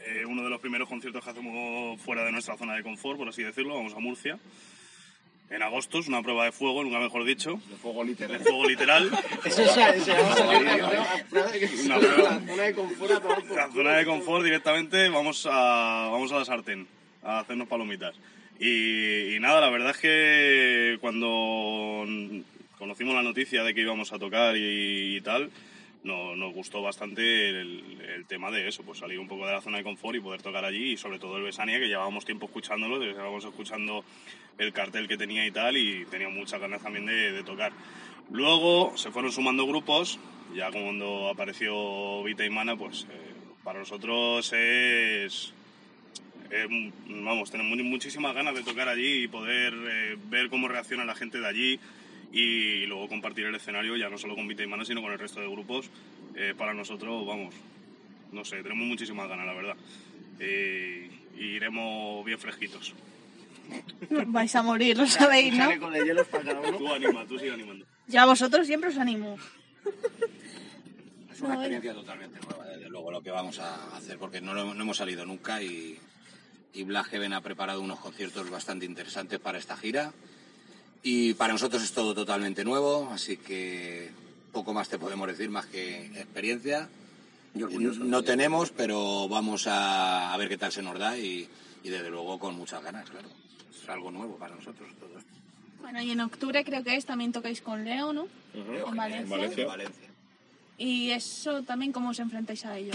eh, uno de los primeros conciertos que hacemos fuera de nuestra zona de confort, por así decirlo, vamos a Murcia. En agosto, es una prueba de fuego, nunca mejor dicho. De fuego literal. De fuego literal. [laughs] Eso es, eso vamos a ver una prueba zona de confort a tomar por La zona de confort directamente vamos a, vamos a la sartén a hacernos palomitas. Y, y nada, la verdad es que cuando conocimos la noticia de que íbamos a tocar y, y tal, no- nos gustó bastante el, tema de eso, pues salir un poco de la zona de confort y poder tocar allí y sobre todo el Besania, que llevábamos tiempo escuchándolo, llevábamos escuchando el cartel que tenía y tal y tenía muchas ganas también de, de tocar. Luego se fueron sumando grupos, ya cuando apareció Vita y Mana, pues eh, para nosotros es, eh, vamos, tenemos muchísimas ganas de tocar allí y poder eh, ver cómo reacciona la gente de allí y luego compartir el escenario ya no solo con Vita y Mana, sino con el resto de grupos. Eh, para nosotros, vamos, no sé, tenemos muchísimas ganas, la verdad. Eh, y iremos bien fresquitos. [laughs] Vais a morir, lo sabéis, ¿no? Con el hielo para cada uno. Tú anima, tú sigue animando. Yo a vosotros siempre os animo. Es una experiencia totalmente nueva, desde luego, lo que vamos a hacer, porque no, lo- no hemos salido nunca y, y Black Heaven ha preparado unos conciertos bastante interesantes para esta gira. Y para nosotros es todo totalmente nuevo, así que poco más te podemos decir, más que experiencia. No tenemos, pero vamos a, a ver qué tal se nos da y, y desde luego con muchas ganas, claro. Es algo nuevo para nosotros todo esto. Bueno, y en octubre creo que es, también tocáis con Leo, ¿no? En Valencia. En Valencia. Valencia. Y eso también, ¿cómo os enfrentáis a ello?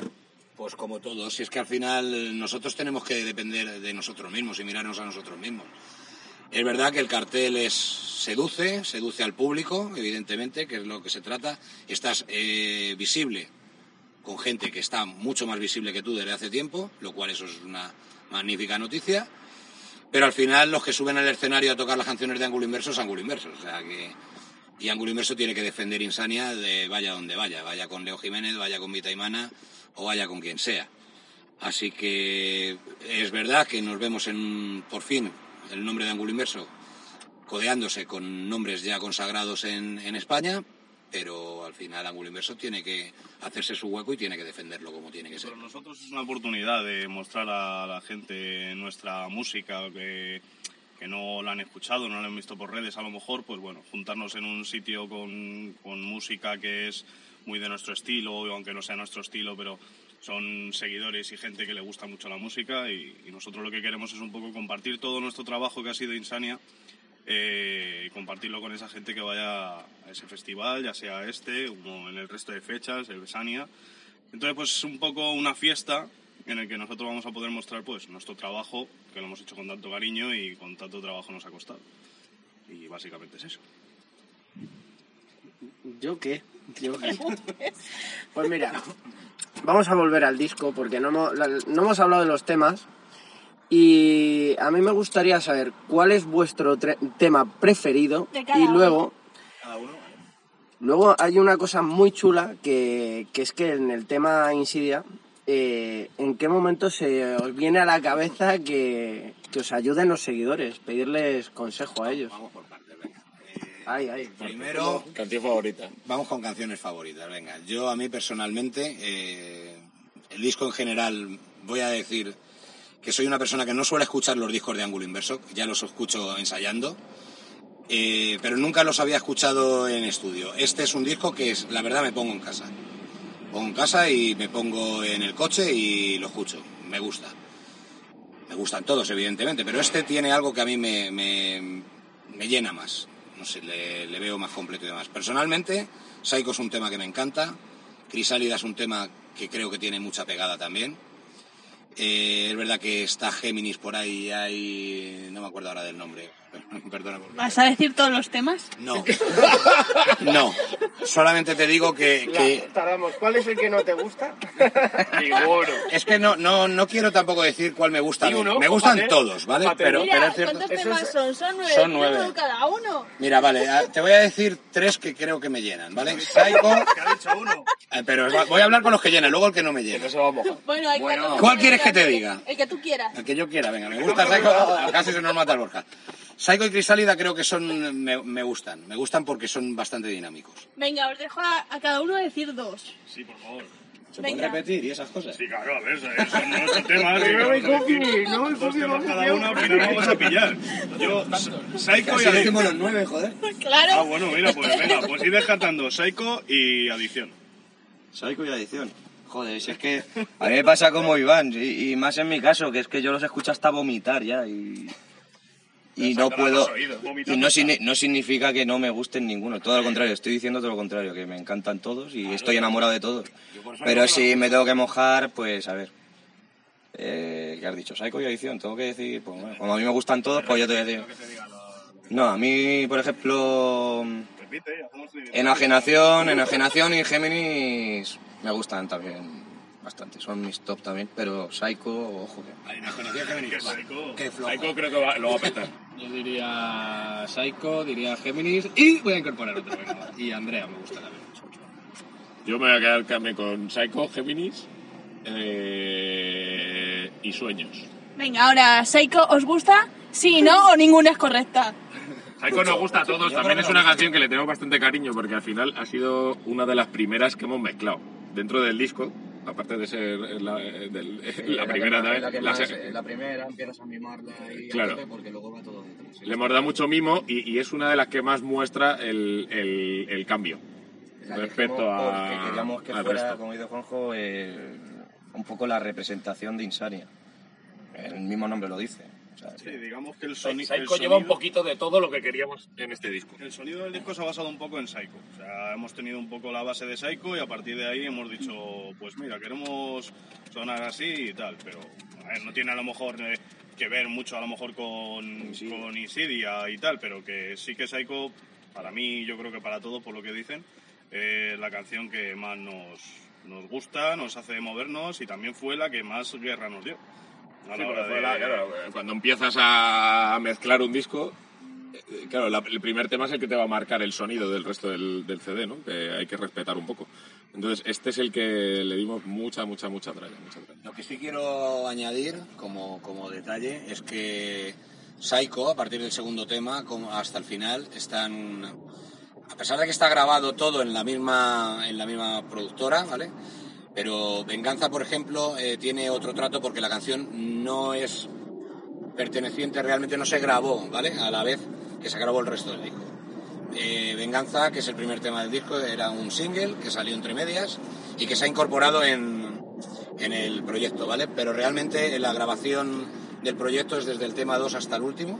Pues como todos, si es que al final nosotros tenemos que depender de nosotros mismos y mirarnos a nosotros mismos. Es verdad que el cartel es seduce, seduce al público, evidentemente, que es lo que se trata. Estás eh, visible con gente que está mucho más visible que tú desde hace tiempo, lo cual eso es una magnífica noticia. Pero al final los que suben al escenario a tocar las canciones de Ángulo Inverso es Ángulo Inverso. O sea que... Y Ángulo Inverso tiene que defender Insania de vaya donde vaya, vaya con Leo Jiménez, vaya con Vita Imana o vaya con quien sea. Así que es verdad que nos vemos en, por fin, el nombre de Ángulo Inverso codeándose con nombres ya consagrados en, en España, pero al final Ángulo Inverso tiene que hacerse su hueco y tiene que defenderlo como tiene que ser. Para nosotros es una oportunidad de mostrar a la gente nuestra música, que, que no la han escuchado, no la han visto por redes, a lo mejor, pues bueno, juntarnos en un sitio con, con música que es muy de nuestro estilo, aunque no sea nuestro estilo, pero son seguidores y gente que le gusta mucho la música y, y nosotros lo que queremos es un poco compartir todo nuestro trabajo que ha sido Insania eh, y compartirlo con esa gente que vaya a ese festival, ya sea este, como en el resto de fechas, el Besania. Entonces, pues es un poco una fiesta en el que nosotros vamos a poder mostrar pues nuestro trabajo, que lo hemos hecho con tanto cariño y con tanto trabajo nos ha costado. Y básicamente es eso. ¿Yo qué? ¿Yo qué? [laughs] Pues mira, vamos a volver al disco porque no hemos, no hemos hablado de los temas, Y a mí me gustaría saber cuál es vuestro tre- tema preferido De cada y luego Cada uno. Luego hay una cosa muy chula que, que es que en el tema Insidia, eh, ¿en qué momento se os viene a la cabeza que, que os ayuden los seguidores? Pedirles consejo a ellos. Vamos por. Ay, ay. Primero, Canción favorita. Vamos con canciones favoritas, venga. Yo a mí personalmente, eh, el disco en general, voy a decir que soy una persona que no suele escuchar los discos de Ángulo Inverso, ya los escucho ensayando, eh, pero nunca los había escuchado en estudio. Este es un disco que es, la verdad me pongo en casa. Pongo en casa y me pongo en el coche y lo escucho. Me gusta. Me gustan todos, evidentemente, pero este tiene algo que a mí me, me- me llena más. No sé, le, veo más completo y demás. Personalmente, Psycho es un tema que me encanta. Crisálida es un tema que creo que tiene mucha pegada también. Eh, es verdad que está Géminis por ahí, hay... no me acuerdo ahora del nombre. [laughs] Perdona por ¿Vas a decir todos los temas? No. [laughs] No. Solamente te digo que, que- Tardamos. ¿Cuál es el que no te gusta? [laughs] es que no, no, no quiero tampoco decir cuál me gusta. uno, me gustan fíjate, todos, ¿vale? fíjate. Pero, Mira, pero es cierto. ¿cuántos temas es- son? Son nueve. son Uno nueve. de cada uno. Mira, vale, a- te voy a decir tres que creo que me llenan, ¿vale? Psycho, ¿Qué ha dicho uno? eh, pero voy a hablar con los que llenan, luego el que no me llena. Bueno, hay Bueno. ¿Cuál quieres que te diga? El que tú quieras. El que yo quiera, venga, me gusta Psycho, casi se nos mata el Borja. Psycho y Crisálida creo que son, me, me gustan, me gustan porque son bastante dinámicos. Venga, os dejo a, a cada uno decir dos. Sí, por favor. ¿Se Venga. pueden repetir y esas cosas? Sí, claro, a ver, eso no es el tema. sí, vamos a decir Dos temas cada uno, al final vamos a pillar. Yo, Psycho y Adicción. los nueve, joder. Claro. Ah, bueno, mira, pues venga, pues ir descartando Psycho y Adicción. Psycho y adicción. Joder, si es que a mí me pasa como Iván, y, y más en mi caso, que es que yo los escucho hasta vomitar ya y, y no puedo... Y no, no significa que no me gusten ninguno, todo lo contrario, estoy diciendo todo lo contrario, que me encantan todos y estoy enamorado de todos. Pero si me tengo que mojar, pues a ver. Eh, ¿Qué has dicho? Psycho y adicción, tengo que decir, pues bueno, como a mí me gustan todos, pues yo te voy a decir... No, a mí, por ejemplo, Enajenación, Enajenación y Géminis me gustan también bastante. Son mis top también, pero Psycho, ojo. que- Enajenación Géminis. Que Psycho. Qué flojo. Psycho creo que va- lo va a petar. Yo diría Psycho, diría Géminis y voy a incorporar otro. venga. Y Andrea me gusta también. Yo me voy a quedar también con Psycho, Géminis eh, y Sueños. Venga, ahora, Seiko, ¿os gusta? Sí, no o [laughs] ninguna es correcta. Psycho nos gusta a todos, también es una canción que le tengo bastante cariño porque al final ha sido una de las primeras que hemos mezclado dentro del disco, aparte de ser la, del- la primera también. La, que la más- se- la primera empiezas a mimarla a Claro. porque luego va todo detrás. le hemos dado mucho mimo y, y es una de las que más muestra el, el- el cambio La respecto a, porque queríamos que fuera, resto. como dice Juanjo, eh, un poco la representación de Insania. El mismo nombre lo dice. Sí, digamos que el, soni- Psycho el sonido... lleva un poquito de todo lo que queríamos en este disco. El sonido del disco se ha basado un poco en Psycho. O sea, hemos tenido un poco la base de Psycho y a partir de ahí hemos dicho, pues mira, queremos sonar así y tal. Pero, a ver, no tiene a lo mejor eh, que ver mucho a lo mejor con, con Insidia y tal, pero que sí que Psycho, para mí, yo creo que para todos, por lo que dicen, es la canción que más nos, nos gusta, nos hace movernos y también fue la que más guerra nos dio. A Sí, la porque hora fue de- la- claro, cuando empiezas a mezclar un disco, eh, claro, la- el primer tema es el que te va a marcar el sonido del resto del, del CD, ¿no? Que hay que respetar un poco. Entonces, este es el que le dimos mucha, mucha, mucha tralla. Mucha tralla. Lo que sí quiero añadir como, como detalle es que Psycho, a partir del segundo tema como hasta el final, están. A pesar de que está grabado todo en la misma, en la misma productora, ¿vale? Pero Venganza, por ejemplo, eh, tiene otro trato porque la canción no es perteneciente, realmente no se grabó, ¿vale? A la vez que se grabó el resto del disco. Eh, Venganza, que es el primer tema del disco, era un single que salió entre medias y que se ha incorporado en, en el proyecto, ¿vale? Pero realmente la grabación del proyecto es desde el tema 2 hasta el último,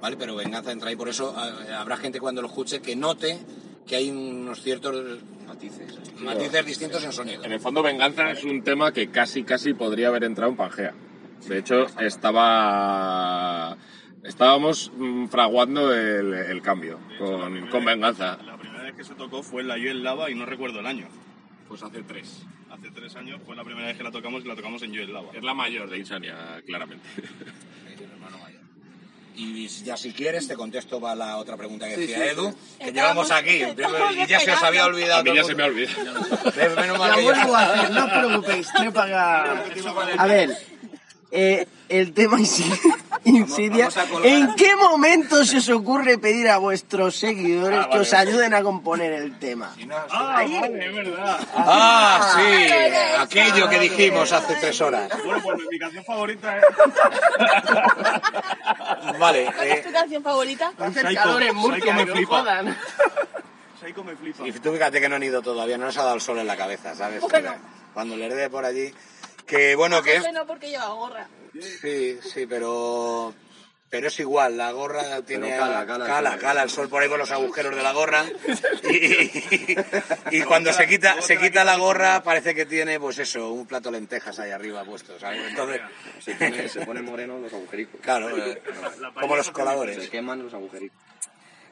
¿vale? Pero Venganza entra ahí, por eso eh, habrá gente cuando lo escuche que note que hay unos ciertos matices. matices distintos en sonido. En el fondo, Venganza es un tema que casi, casi podría haber entrado en Pangea. De hecho, estaba... Estábamos mm, fraguando el, el cambio con, con Venganza. La primera vez que se tocó fue en la Yo en Lava y no recuerdo el año. Pues hace tres. Hace tres años fue la primera vez que la tocamos y la tocamos en Yo el Lava. Es la mayor de Insania, claramente. Y ya si quieres te contesto para la otra pregunta que Sí, decía sí, Edu, sí. que llevamos aquí. Y ya se os había olvidado. A mí ya se me ha olvidado. Menos mal que ya- vuelvo a hacer, no os preocupéis, no he pagado. A ver, eh, el tema insi- insidia. ¿En qué momento se os ocurre pedir a vuestros seguidores Ah, que vale, os vale. ayuden a componer el tema? Ah, vale, verdad. Ah, sí, aquello que dijimos hace tres horas. Bueno, pues mi canción favorita es... [laughs] Vale, ¿Cuál es eh, tu canción favorita? Psycho, en Murcia, me que os flipa. jodan. Psycho me flipa. y tú fíjate que no han ido todavía, no nos ha dado el sol en la cabeza, ¿sabes? Bueno. Cuando le dé por allí. Que bueno, que es... José no porque lleva gorra. Sí, sí, pero... Pero es igual, la gorra tiene... cala, cala el cala, sol. cala el sol por ahí por los agujeros de la gorra. Y, y [laughs] cuando se quita, se quita la gorra parece que tiene, pues eso, un plato de lentejas ahí arriba puesto, ¿sabes? Entonces... Se pone, se pone moreno los agujericos. Claro, eh, como los coladores. Se queman los agujericos.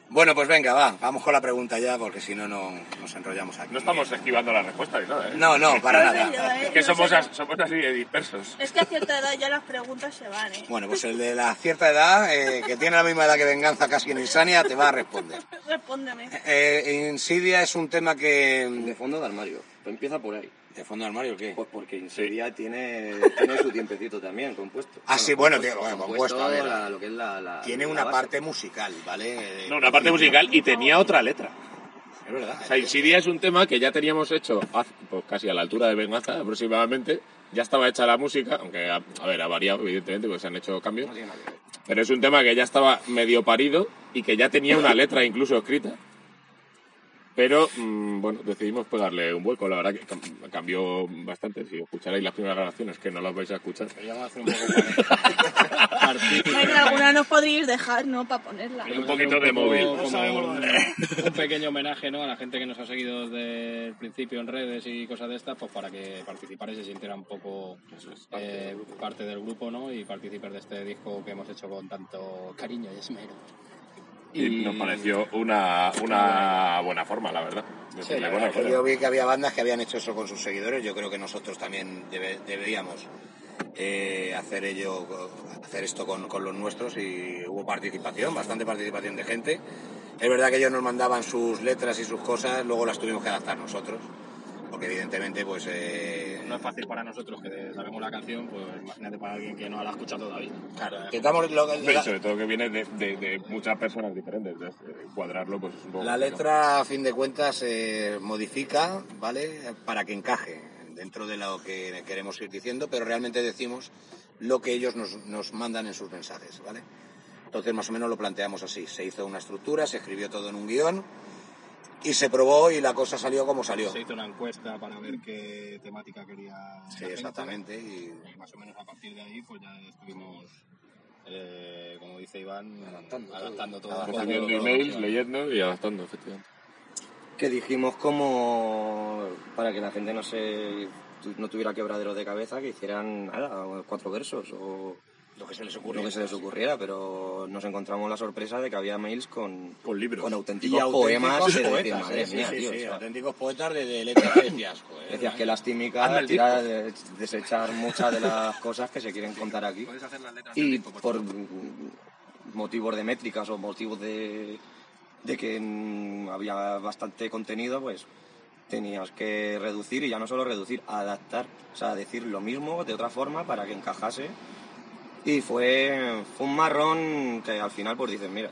Bueno, pues venga, va, vamos con la pregunta ya, porque si no, no nos enrollamos aquí. No estamos esquivando la respuesta ni nada, ¿eh? No, no, para No nada. yo, ¿eh? Es que No somos, as- somos así de dispersos. Es que a cierta edad ya las preguntas se van, ¿eh? Bueno, pues el de la cierta edad, eh, que tiene la misma edad que Venganza casi en Insania, te va a responder. [laughs] Respóndeme. Eh, Insidia es un tema que... De fondo de armario. Empieza por ahí. ¿De fondo de armario qué? Pues porque Insidia tiene, [laughs] tiene su tiempecito también compuesto. Ah, sí, bueno, tiene- bueno, compuesto, a ver. la- lo que es la, la- Tiene la una base. parte musical, ¿vale? No, una parte musical y tenía otra letra. Es verdad. O sea, Insidia es un tema que ya teníamos hecho hace- pues, casi a la altura de Venganza aproximadamente. Ya estaba hecha la música, aunque a, a ver, ha variado evidentemente porque se han hecho cambios. Pero es un tema que ya estaba medio parido y que ya tenía una letra incluso escrita. Pero mm, bueno, decidimos pegarle un vuelco. La verdad que cam- cambió bastante. Si escucharais las primeras grabaciones, que no las vais a escuchar. Hacer un poco. [laughs] Bueno, alguna nos podríais dejar, ¿no? Para ponerla. Un poquito de móvil. como un, [laughs] pequeño homenaje ¿no? a la gente que nos ha seguido desde el principio en redes y cosas de estas, pues para que participara y se sintiera un poco eh, parte del grupo ¿no? y participar de este disco que hemos hecho con tanto cariño y esmero. Y nos pareció una, una buena forma, la verdad. Sí, la yo vi que había bandas que habían hecho eso con sus seguidores. Yo creo que nosotros también debe- deberíamos eh, hacer ello, hacer esto con, con los nuestros y hubo participación, bastante participación de gente. Es verdad que ellos nos mandaban sus letras y sus cosas, luego las tuvimos que adaptar nosotros, porque evidentemente pues eh, No es fácil para nosotros que sabemos la canción, pues imagínate para alguien que no la ha escuchado todavía. claro, intentamos lo- y la, sobre todo que viene de, de- de muchas personas diferentes. entonces, eh, cuadrarlo, pues es un poco. la letra a fin de cuentas se modifica, ¿vale? Para que encaje dentro de lo que queremos ir diciendo, pero realmente decimos lo que ellos nos, nos mandan en sus mensajes, ¿vale? Entonces más o menos lo planteamos así. Se hizo una estructura, se escribió todo en un guion y se probó y la cosa salió como salió. Se hizo una encuesta para ver qué temática quería. la Sí, gente. exactamente. Y Y más o menos a partir de ahí, pues ya estuvimos, eh, como dice Iván, Adaptando adaptando todo. Adaptando Recibiendo todo, emails, todo. leyendo y adaptando, efectivamente. Que dijimos como para que la gente no se no tuviera quebradero de cabeza que hicieran nada, cuatro versos o lo que se les lo ocurrió. que se les ocurriera, pero nos encontramos la sorpresa de que había mails con, Con libros. con auténticos auténticos poemas de decir, poetas, madre sí, mía, sí, tío, auténticos poetas de, de letras que decías, joder. decías que el tira de desechar muchas de las cosas que se quieren contar aquí Puedes hacer las letras del y por motivos de métricas o motivos de, de que había bastante contenido, pues tenías que reducir y ya no solo reducir, adaptar, o sea, decir lo mismo de otra forma para que encajase. Y fue, fue un marrón que al final pues dices, mira,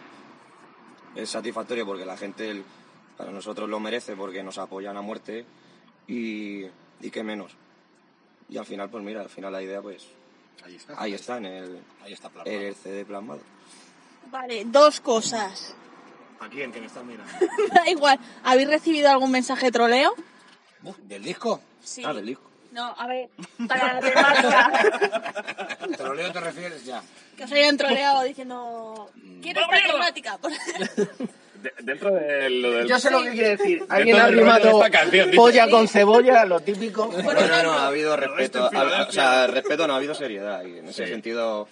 es satisfactorio porque la gente el- para nosotros lo merece porque nos apoyan a muerte y, y qué menos. Y al final, pues mira, al final la idea pues Ahí está. ahí está en el, Ahí está plasmado. el CD plasmado. Vale, dos cosas. ¿A quién? que me estás mirando? [laughs] Da igual. ¿Habéis recibido algún mensaje troleo? ¿Del disco? Sí. Ah, del disco. No, a ver, para la temática. [laughs] ¿Troleo te refieres? Ya. que os hayan troleado diciendo. Quiero esta temática. [laughs] De- dentro de lo del. Yo sé lo que quiere decir. Alguien ha rimado polla con cebolla, lo típico. Por No, no, ha habido respeto. ha- o sea, respeto no ha habido seriedad. Y en ese Sí. sentido,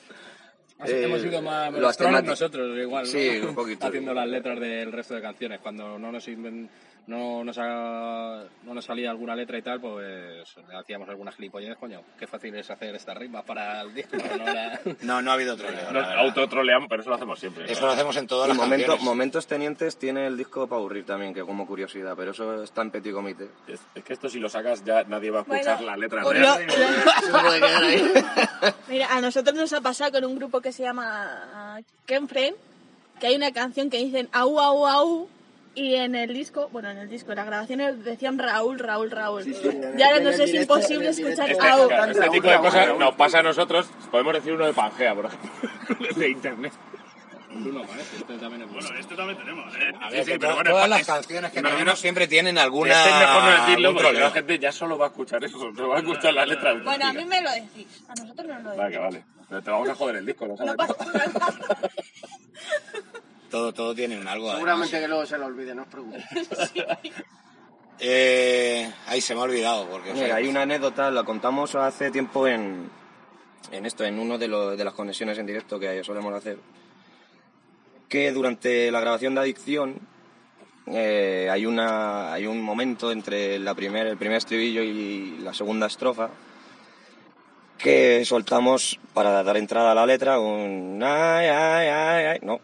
Eh, hemos sido más lo los nosotros, igual. ¿no? Sí, un poquito. [laughs] Haciendo las letras del resto de canciones. Cuando no nos, inven- no, nos ha- no nos salía alguna letra y tal, pues hacíamos algunas gilipolleces, coño. Qué fácil es hacer estas rimas para el disco. No, Era- [laughs] No, no ha habido troleo. La autotroleamos, pero eso lo hacemos siempre. Eso lo hacemos en todas Y las momento- canciones. momentos tenientes tiene el disco para aburrir también, que como curiosidad, pero eso está en petit comité. Es, es que esto si lo sacas ya nadie va a escuchar Bueno, la letra lo- [laughs] real. [laughs] Mira, a nosotros nos ha pasado con un grupo que se llama Ken Friend, que hay una canción que dicen au, au, au, y en el disco, bueno, en el disco, en las grabaciones decían Raúl, Raúl, Raúl. y ahora nos es imposible escuchar Este, au. este tipo de cosas nos pasa a nosotros. Podemos decir uno de Pangea, por ejemplo, [laughs] de internet. Parece, este también es bueno. Bueno, este también tenemos, ¿eh? A Sí, ver, sí, que pero bueno, todas las canciones que no, tenemos no. siempre tienen alguna. Este es mejor no decirlo porque la gente ya solo va a escuchar eso, no va a escuchar la letra. Bueno, a mí me lo decís, a nosotros no lo decís. Vale, vale. Pero te vamos a joder el disco, ¿no sabes? No pasa nada. [laughs] Todo, todo tiene un algo. además. Seguramente que luego se lo olvide, no os preocupéis. [laughs] Eh, ahí se me ha olvidado. Porque, o sea, Mira, hay una anécdota, la contamos hace tiempo en, en esto, en uno de, los- de las conexiones en directo que solemos hacer, que durante la grabación de Adicción eh, hay, una, hay un momento entre la primer, el primer estribillo y la segunda estrofa que soltamos para dar entrada a la letra un ay, ay, ay, ay, no.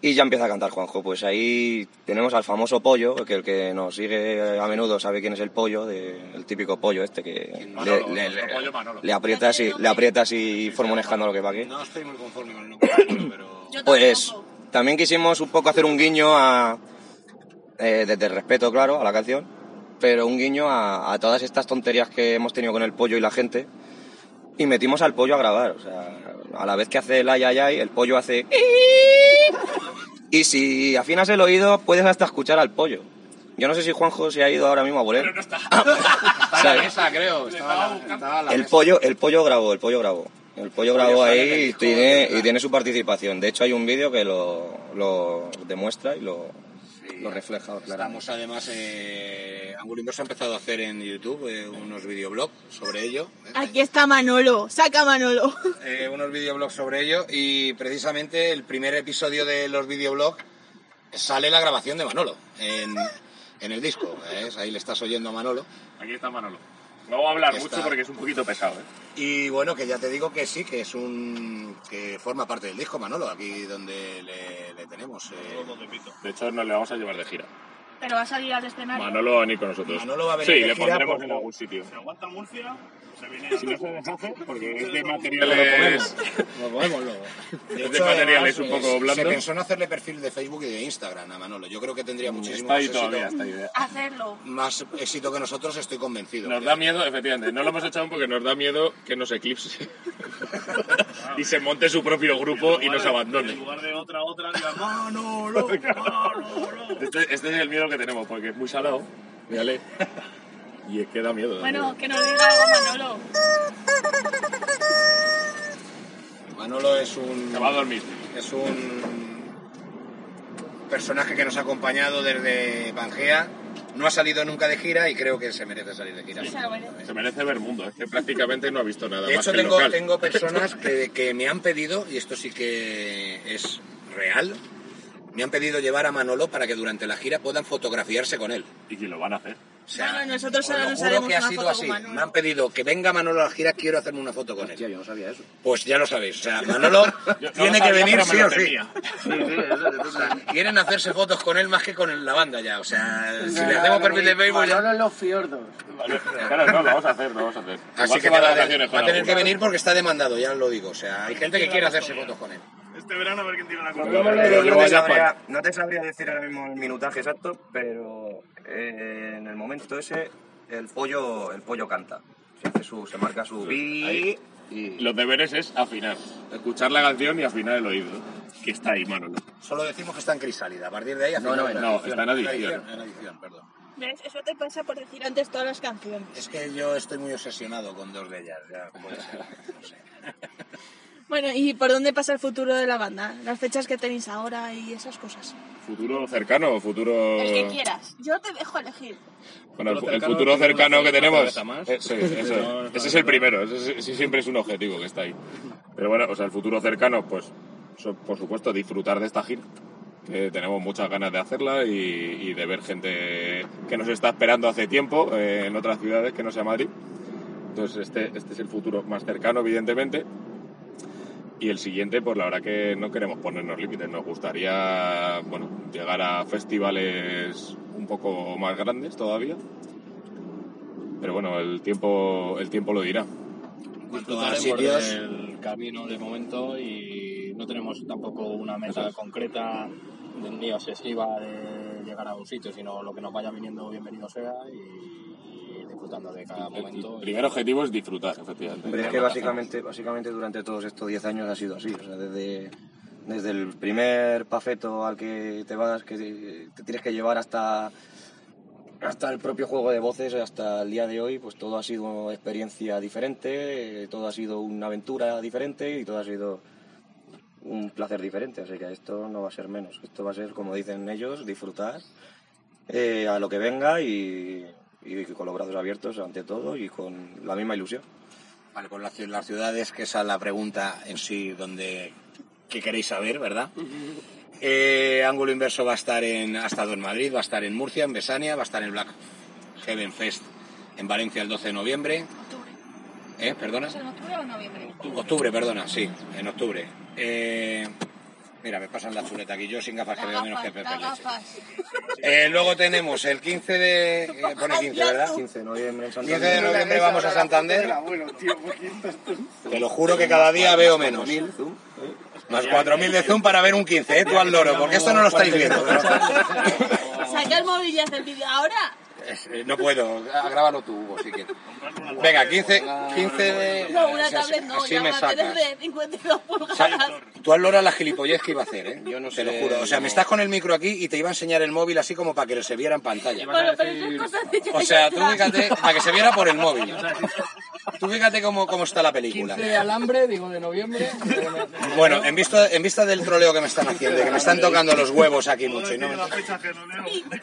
Y ya empieza a cantar Juanjo. Pues ahí tenemos al famoso pollo, que el que nos sigue a menudo sabe quién es el pollo, de- el típico pollo este que Manolo, le, le- pollo Manolo. le aprietas y le aprietas y forma un escándalo que pa' qué. No estoy muy conforme con el nombre, pero. Pues también quisimos un poco hacer un guiño a, eh, desde el respeto, claro, a la canción, pero un guiño a, a todas estas tonterías que hemos tenido con el pollo y la gente. Y metimos al pollo a grabar, o sea, a la vez que hace el ay ay ay, el pollo hace... Y si afinas el oído, puedes hasta escuchar al pollo. Yo no sé si Juanjo se ha ido ahora mismo a volver. Está en la [laughs] mesa, creo. Estaba, estaba en la El mesa. pollo, el pollo grabó, el pollo grabó. El pollo grabó ahí y tiene, y tiene su participación. De hecho, hay un vídeo que lo, lo demuestra y lo, lo refleja claramente. Estamos además, eh, Ángulo Inverso ha empezado a hacer en YouTube eh, unos videoblogs sobre ello. ¿eh? Aquí está Manolo, saca Manolo. [laughs] Eh, unos videoblogs sobre ello y precisamente el primer episodio de los videoblogs sale la grabación de Manolo en, en el disco. ¿ves? Ahí le estás oyendo a Manolo. Aquí está Manolo. No voy a hablar Está. mucho porque es un poquito pesado, ¿eh? Y bueno, que ya te digo que sí, que es un que forma parte del disco Manolo, aquí donde le, le tenemos. eh. De hecho, nos le vamos a llevar de gira. Pero va a salir al escenario. Manolo va a venir con nosotros. Manolo va a venir Sí, de le gira pondremos en algún sitio. Si aguanta Murcia, se. Si no se deshace, porque es de materiales... Lo podemos luego. De Este material es un eh, poco blando. Se pensó en hacerle perfil de Facebook y de Instagram a Manolo. Yo creo que tendría muchísimo Está más ahí éxito, todavía, esta idea. Hacerlo. más éxito que nosotros, estoy convencido. Nos da miedo, efectivamente. No lo hemos hecho aún porque nos da miedo que nos eclipse. [laughs] y se monte su propio grupo y nos En abandone. lugar de otra, otra, diga [laughs] Manolo, Manolo. Este, este es el miedo que tenemos porque es muy salado. Mírale. Y es que da miedo. da Bueno, miedo. que nos diga algo Manolo. Manolo es un Se va a dormir. es un personaje que nos ha acompañado desde Pangea. No ha salido nunca de gira y creo que se merece salir de gira. Se merece. Se merece ver mundo. Es que prácticamente no ha visto nada De más hecho, que el tengo, local. tengo [laughs] personas que, que me han pedido, y esto sí que es real, me han pedido llevar a Manolo para que durante la gira puedan fotografiarse con él. Y que lo van a hacer. O sea, Bueno, nosotros os ahora nos juro haremos que ha una sido foto así. con. Me han pedido que venga Manolo a la gira, quiero hacerme una foto con él. Hostia, yo no sabía eso. Pues ya lo sabéis, o sea, Manolo [laughs] Yo no tiene lo que sabía, venir pero sí lo o sí. temía. [laughs] Sí, sí, eso O sea, quieren hacerse fotos con él más que con la banda ya. O sea, si le hacemos perfil de Facebook ya... Manolo en los fiordos. Claro, no, lo vamos a hacer, lo vamos a hacer. Así Igual que se va te de va, a- vacaciones va con a tener alguno. que venir porque está demandado, ya lo digo. O sea, hay gente que quiere hacerse fotos con él. Este verano a ver quién tiene allá para- no te sabría decir ahora mismo el minutaje exacto, pero eh, en el momento ese el pollo, el pollo canta. Se, hace su, se marca su ahí. y Los deberes es afinar. Escuchar la canción y afinar el oído. Que está ahí, Manolo. Solo decimos que está en crisálida. A partir de ahí... No, no, no, está en adición. En adición, perdón. ¿Ves? Eso te pasa por decir antes todas las canciones. Es que yo estoy muy obsesionado con dos de ellas. Ya, como ya sé, no sé. [laughs] Bueno, ¿y por dónde pasa el futuro de la banda? Las fechas que tenéis ahora y esas cosas. ¿Futuro cercano o futuro...? El que quieras. Yo te dejo elegir. Bueno, el, el cercano, futuro cercano que tenemos. eh, sí, eso, [laughs] ese es el primero, ese, es- ese siempre es un objetivo que está ahí. Pero bueno, o sea, el futuro cercano, pues, so- por supuesto, disfrutar de esta gira. Que tenemos muchas ganas de hacerla y, y de ver gente que nos está esperando hace tiempo eh, en otras ciudades que no sea Madrid. Entonces, este, este es el futuro más cercano, evidentemente. Y el siguiente, pues la verdad que no queremos ponernos límites. Nos gustaría, bueno, llegar a festivales un poco más grandes todavía. Pero bueno, el tiempo, el tiempo lo dirá. Disfrutaremos sitios. del camino de momento y no tenemos tampoco una meta concreta de- ni obsesiva de llegar a un sitio, sino lo que nos vaya viniendo bienvenido sea y disfrutando de cada momento. El primer objetivo es disfrutar, efectivamente. Hombre, es que básicamente, básicamente durante todos estos 10 años ha sido así. O sea, desde, desde el primer pafeto al que te vas, que te, tienes que llevar hasta, hasta el propio juego de voces, hasta el día de hoy, pues todo ha sido una experiencia diferente, todo ha sido una aventura diferente y todo ha sido un placer diferente. Así que esto no va a ser menos. Esto va a ser, como dicen ellos, disfrutar eh, a lo que venga y, y con los brazos abiertos ante todo y con la misma ilusión. Vale, pues las, las ciudades, que esa es la pregunta en sí donde que queréis saber, ¿verdad? [laughs] Eh, Ángulo Inverso va a estar en, ha estado en Madrid, va a estar en Murcia, en Besania, va a estar en Black Heaven Fest en Valencia el 12 de noviembre. Octubre. ¿Eh? ¿Perdona? ¿Es en octubre o en noviembre? Octubre, perdona, sí, en octubre. Eh, mira, me pasan la chuleta aquí, yo sin gafas que veo menos que Pepe. Eh, luego tenemos el 15 de... eh, pone 15, ¿verdad? 15 de noviembre en 15 de noviembre vamos a Santander. Te lo juro que cada día veo menos. Más 4.000 de zoom para ver un 15, ¿eh? Tú al loro, porque esto no lo estáis viendo. Saca el móvil y haz el vídeo ahora. Eh, No puedo, grábalo tú, Hugo, si quieres. Venga, 15, 15 de... No, una así- tablet no, así ya me sacas. de 52 O pulgadas. sea, tú al loro la gilipollez que iba a hacer, ¿eh? Yo no Te lo sé juro. O sea, me estás con el micro aquí y te iba a enseñar el móvil así como para que se viera en pantalla. Bueno, pero eso es cosa de O sea, tú fíjate, para que se viera por el móvil. Tú fíjate cómo, cómo está la película. 15 de alambre, digo de noviembre. Bueno, en vista, en vista del troleo que me están haciendo, que me están tocando los huevos aquí mucho y no me-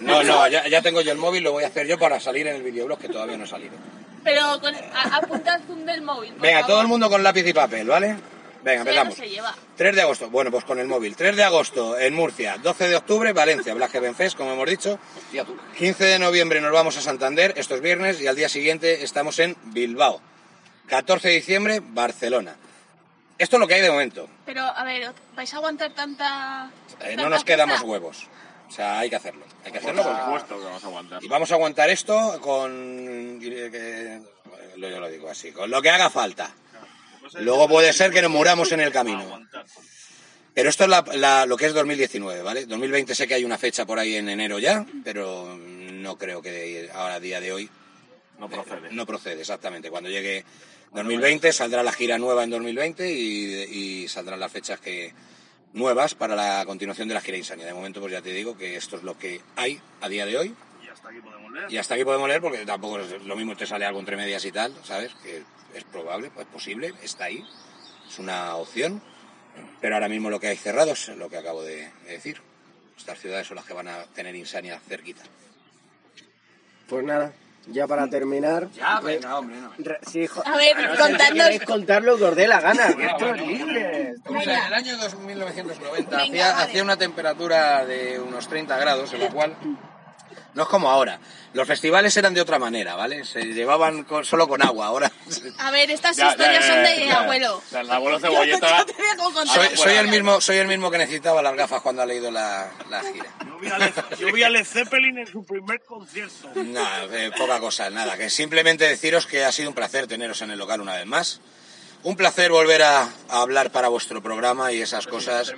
No, no, ya, ya tengo yo el móvil, lo voy a hacer yo para salir en el videoblog que todavía no ha salido. Pero con, a, apunta el zoom del móvil. por Venga, favor. todo el mundo con lápiz y papel, ¿vale? Venga, Eso ya no empezamos. se lleva. 3 de agosto, bueno, pues con el móvil. 3 de agosto en Murcia, 12 de octubre Valencia, Black Heaven Fest, como hemos dicho. 15 de noviembre nos vamos a Santander, esto es viernes, y al día siguiente estamos en Bilbao. 14 de diciembre, Barcelona. Esto es lo que hay de momento. Pero, a ver, ¿vais a aguantar tanta... Eh, tanta no nos fiesta? más huevos. O sea, hay que hacerlo. Hay que hacerlo Por supuesto que vamos a aguantar. Y vamos a aguantar esto con... bueno, Yo lo digo así, con lo que haga falta. Luego puede ser que nos muramos en el camino. Pero esto es la- la- lo que es 2019, ¿vale? 2020 sé que hay una fecha por ahí en enero ya, pero no creo que ahora, a día de hoy, No procede. no procede exactamente. Cuando llegue 2020 saldrá la gira nueva en 2020 y, y saldrán las fechas que nuevas para la continuación de la gira Insania. De momento, pues ya te digo que esto es lo que hay a día de hoy. Y hasta aquí podemos leer. Y hasta aquí podemos leer porque tampoco es lo mismo te sale algo entre medias y tal, ¿sabes? Que es probable, es posible, está ahí, es una opción. Pero ahora mismo lo que hay cerrado es lo que acabo de de decir. Estas ciudades son las que van a tener Insania cerquita. Pues nada, ya para terminar. Ya, venga, hombre, no. re- sí, jo- A ver, no contadnos- si queréis contar lo que os dé la gana, que esto es libre. O sea, en el año 1990 Venga, hacía, vale. hacía una temperatura de unos 30 grados, en la [laughs] cual no es como ahora. Los festivales eran de otra manera, ¿vale? Se llevaban con- solo con agua. Ahora [laughs] A ver, estas Ya, historias ya, son de ya. abuelo. O sea, el abuelo [laughs] cebolleta. yo te dejo contar. soy, soy el mismo, soy el mismo que necesitaba las gafas cuando ha leído la, la gira. Yo vi, a Led, yo vi a Led Zeppelin en su primer concierto. Nada, eh, poca cosa, nada. Que simplemente deciros que ha sido un placer teneros en el local una vez más. Un placer volver a, a hablar para vuestro programa y esas cosas.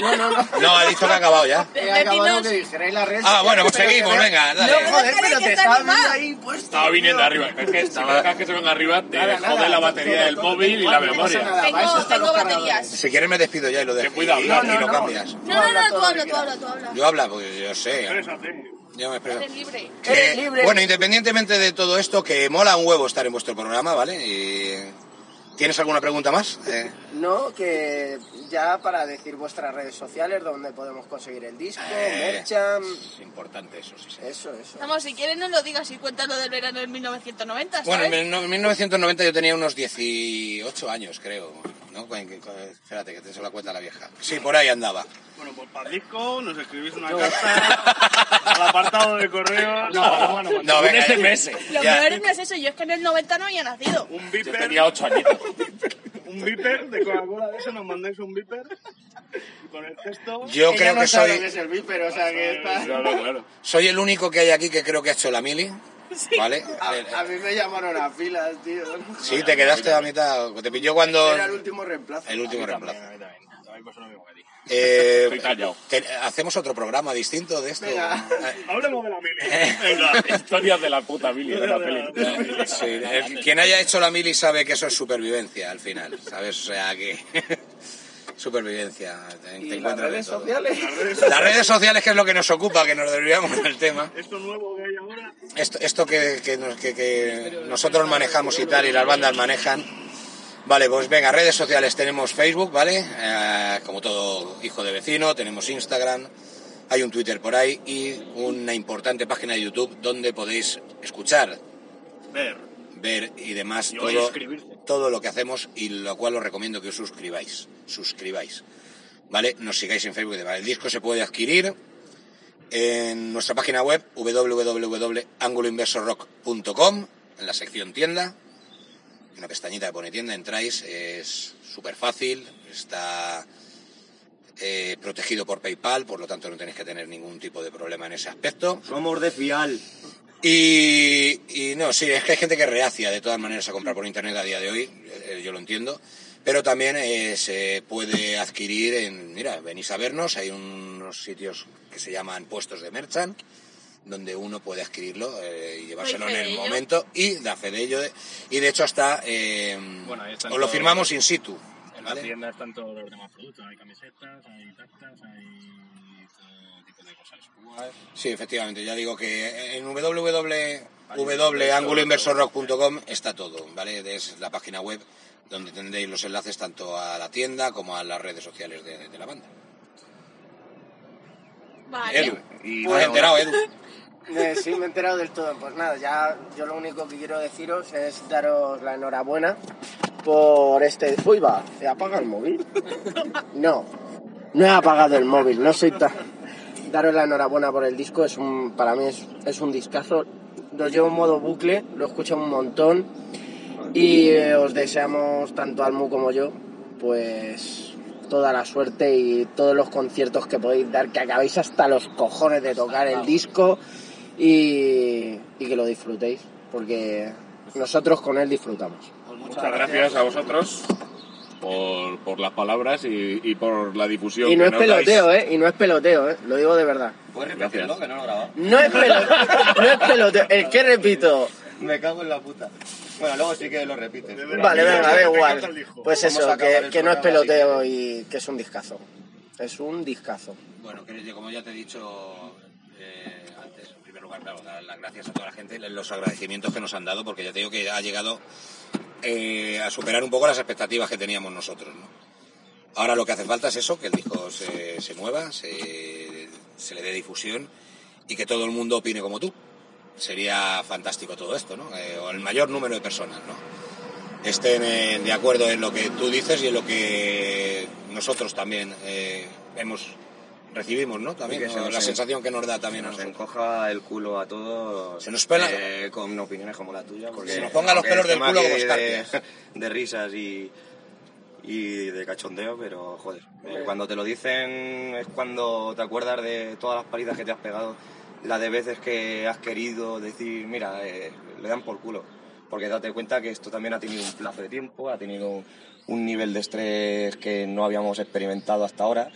No, no, no. No, ha dicho que ha acabado ya. He acabado que dijerais la red. Ah, bueno, pues seguimos, venga, dale. No, joder, pero que te está estaba viendo ahí puesto. Estaba viniendo tío. arriba. Es que si dejas que se venga arriba, te Nada, jode nada, la batería del móvil y la memoria. Tengo, tengo baterías. Si quieres me despido ya y lo dejo. Cuidado, y, no, y no, lo no. cambias. No, no, no, tú habla, tú habla, tú habla. Yo habla, porque yo sé. Yo me expreso. Eres libre. Que, Eres libre. Bueno, independientemente de todo esto, que mola un huevo estar en vuestro programa, ¿vale? Y ¿Tienes alguna pregunta más? Eh, No, que ya para decir vuestras redes sociales, donde podemos conseguir el disco, Eh. es importante eso, sí. sí. eso, eso. Vamos, si quieres no lo digas y cuéntalo del verano del 1990, ¿sabes? Bueno, en mil- en 1990 yo tenía unos 18 años, creo. ¿No? Cu- cu- Espérate, que te se la cuenta la vieja. Sí, por ahí andaba. Bueno, pues para el disco nos escribís una carta al apartado de correos. [laughs] No, bueno, bueno, No, Un venga, SMS. Lo ya. peor no es eso, yo es que en el 90 no había nacido. un Yo beeper, tenía ocho añitos. [laughs] un beeper de Coca-Cola de eso, nos mandáis un beeper con el texto. Yo Ella creo no que soy, que es el viper, o sea que está... Claro, claro. soy el único que hay aquí que creo que ha hecho la mili. ¿Vale? A, a mí me llamaron a filas, tío. Sí, te quedaste a mitad. Te pilló cuando. Era el último reemplazo. El último A mí reemplazo. también, a mí también. También pasó lo mismo que a ti. Eh, [laughs] Estoy callado. te- ¿Hacemos otro programa distinto de esto? Venga. Eh, Hablemos de la mili. Venga. Historias de la puta Billy de la peli. Sí, quien haya hecho la mili sabe que eso es supervivencia al final, ¿sabes? O sea que. Supervivencia. te- te ¿Y las redes todo. sociales? Las redes sociales, que es lo que nos ocupa, que nos desviamos del tema. Esto nuevo que hay ahora. Esto, esto que, que nos- que- que nosotros manejamos y tal, y las bandas manejan. Vale, pues venga, redes sociales tenemos Facebook, ¿vale? Eh, como todo hijo de vecino, tenemos Instagram, hay un Twitter por ahí y una importante página de YouTube donde podéis escuchar, Ver. ver y demás Y todo, suscribirse. Todo lo que hacemos y lo cual os recomiendo que os suscribáis. Suscribáis. ¿Vale? Nos sigáis en Facebook. demás. El disco se puede adquirir en nuestra página web www.anguloinversorrock.com en la sección tienda. En una pestañita que pone tienda entráis. Es súper fácil. Está eh, protegido por PayPal, por lo tanto no tenéis que tener ningún tipo de problema en ese aspecto. Somos de fial. Y, y no, sí, es que hay gente que reacia de todas maneras a comprar por internet a día de hoy, eh, yo lo entiendo, pero también eh, se puede adquirir en, mira, venís a vernos, hay unos sitios que se llaman puestos de merchant, donde uno puede adquirirlo eh, y llevárselo en el ello. momento y da fe de ello. de- y de hecho hasta, eh, Bueno, os lo firmamos in situ. En la ¿vale? tienda están todos los demás productos. Hay camisetas, hay tactas, hay cosas. Púas. Sí, efectivamente, ya digo que en www.anguloinversorrock.com está todo, ¿vale? Es la página web donde tendréis los enlaces tanto a la tienda como a las redes sociales de, de la banda. Vale. Edu, Y ¿te has enterado, Edu? Eh, sí, me he enterado del todo. Pues nada, ya yo lo único que quiero deciros es daros la enhorabuena por este... Uy, va, ¿he apagado el móvil? No, no he apagado el móvil, no soy tan... Daros la enhorabuena por el disco, es un, para mí es, es un discazo. Lo llevo en modo bucle, lo escucho un montón y eh, os deseamos, tanto Almu como yo, pues toda la suerte y todos los conciertos que podéis dar, que acabéis hasta los cojones de tocar el disco y, y que lo disfrutéis, porque nosotros con él disfrutamos. Muchas gracias a vosotros por, por las palabras y, y por la difusión. Y no que es nos peloteo, dais. ¿eh? Y no es peloteo, ¿eh? Lo digo de verdad. ¿Puedes repetirlo? Que no lo he grabado. No es peloteo, [laughs] no es peloteo. El que repito. Me cago en la puta. Bueno, luego sí que lo repites. Vale, venga, da igual. Pues eso, que, no es peloteo y que es un discazo. Es un discazo. Bueno, que como ya te he dicho eh, antes, en primer lugar, claro, dar las gracias a toda la gente, los agradecimientos que nos han dado, porque ya te digo que ha llegado eh, a superar un poco las expectativas que teníamos nosotros. ¿no? Ahora lo que hace falta es eso, que el disco se, se mueva, se, le dé difusión y que todo el mundo opine como tú. Sería fantástico todo esto, ¿no? Eh, o el mayor número de personas, ¿no? estén eh, de acuerdo en lo que tú dices y en lo que nosotros también hemos recibimos, ¿no? También se ¿no? nos la en- sensación que nos da también a Nos nosotros. encoja el culo a todos. Se nos pela- eh, con opiniones como la tuya. Porque, Se nos ponga los pelos el del culo como de, [laughs] de risas y, y de cachondeo, pero joder. eh, cuando te lo dicen es cuando te acuerdas de todas las palizas que te has pegado, la de veces que has querido decir, mira, eh, le dan por culo. Porque date cuenta que esto también ha tenido un plazo de tiempo, ha tenido un nivel de estrés que no habíamos experimentado hasta ahora.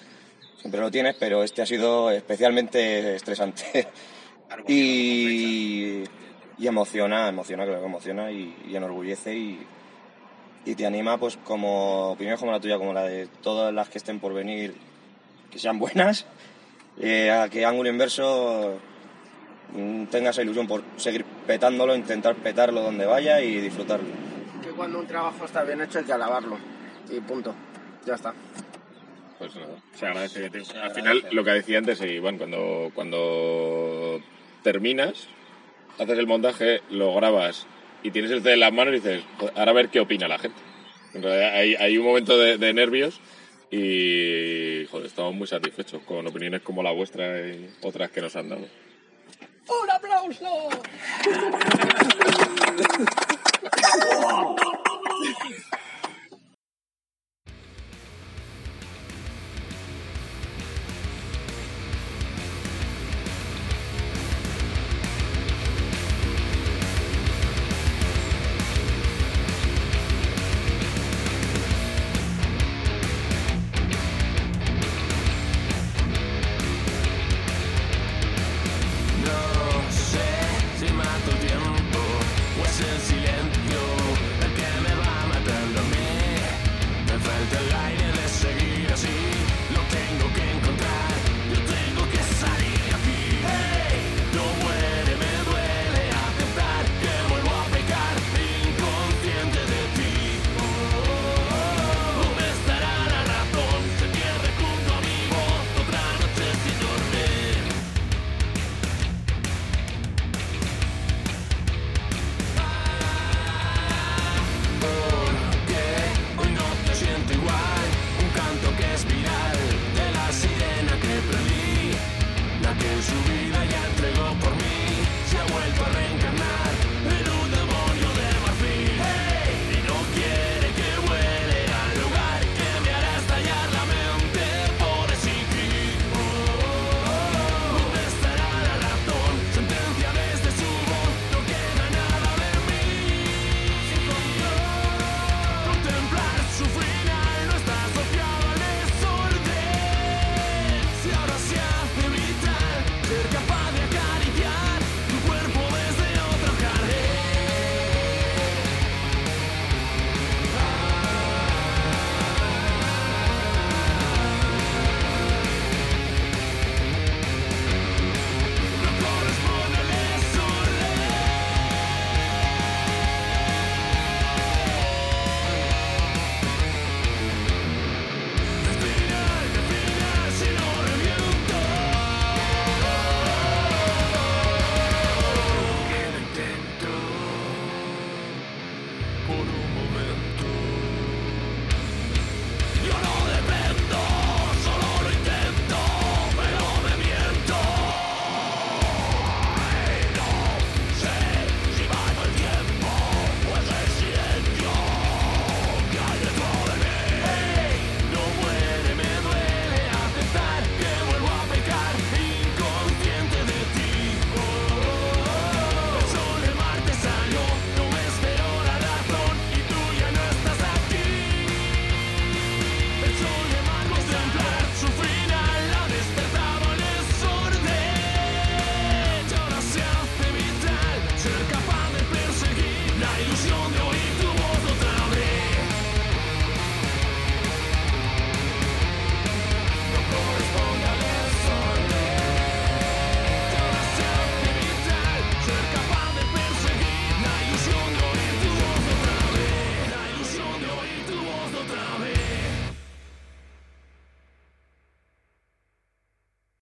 Siempre lo tienes, pero este ha sido especialmente estresante. y, y emociona, emociona, creo que emociona y, y enorgullece y, y te anima, pues como opiniones como la tuya, como la de todas las que estén por venir, que sean buenas, eh, a que Ángulo Inverso mm, tenga esa ilusión por seguir petándolo, intentar petarlo donde vaya y disfrutarlo. cuando un trabajo está bien hecho hay que alabarlo. Y punto. Ya está. Pues nada, se agradece. que te- Al final, lo que decía antes, Iván, cuando, cuando terminas, haces el montaje, lo grabas y tienes el CD en las manos y dices, "Joder, ahora a ver qué opina la gente. En realidad hay, hay un momento de, de nervios y joder, estamos muy satisfechos con opiniones como la vuestra y otras que nos han dado. ¡Un aplauso! [laughs]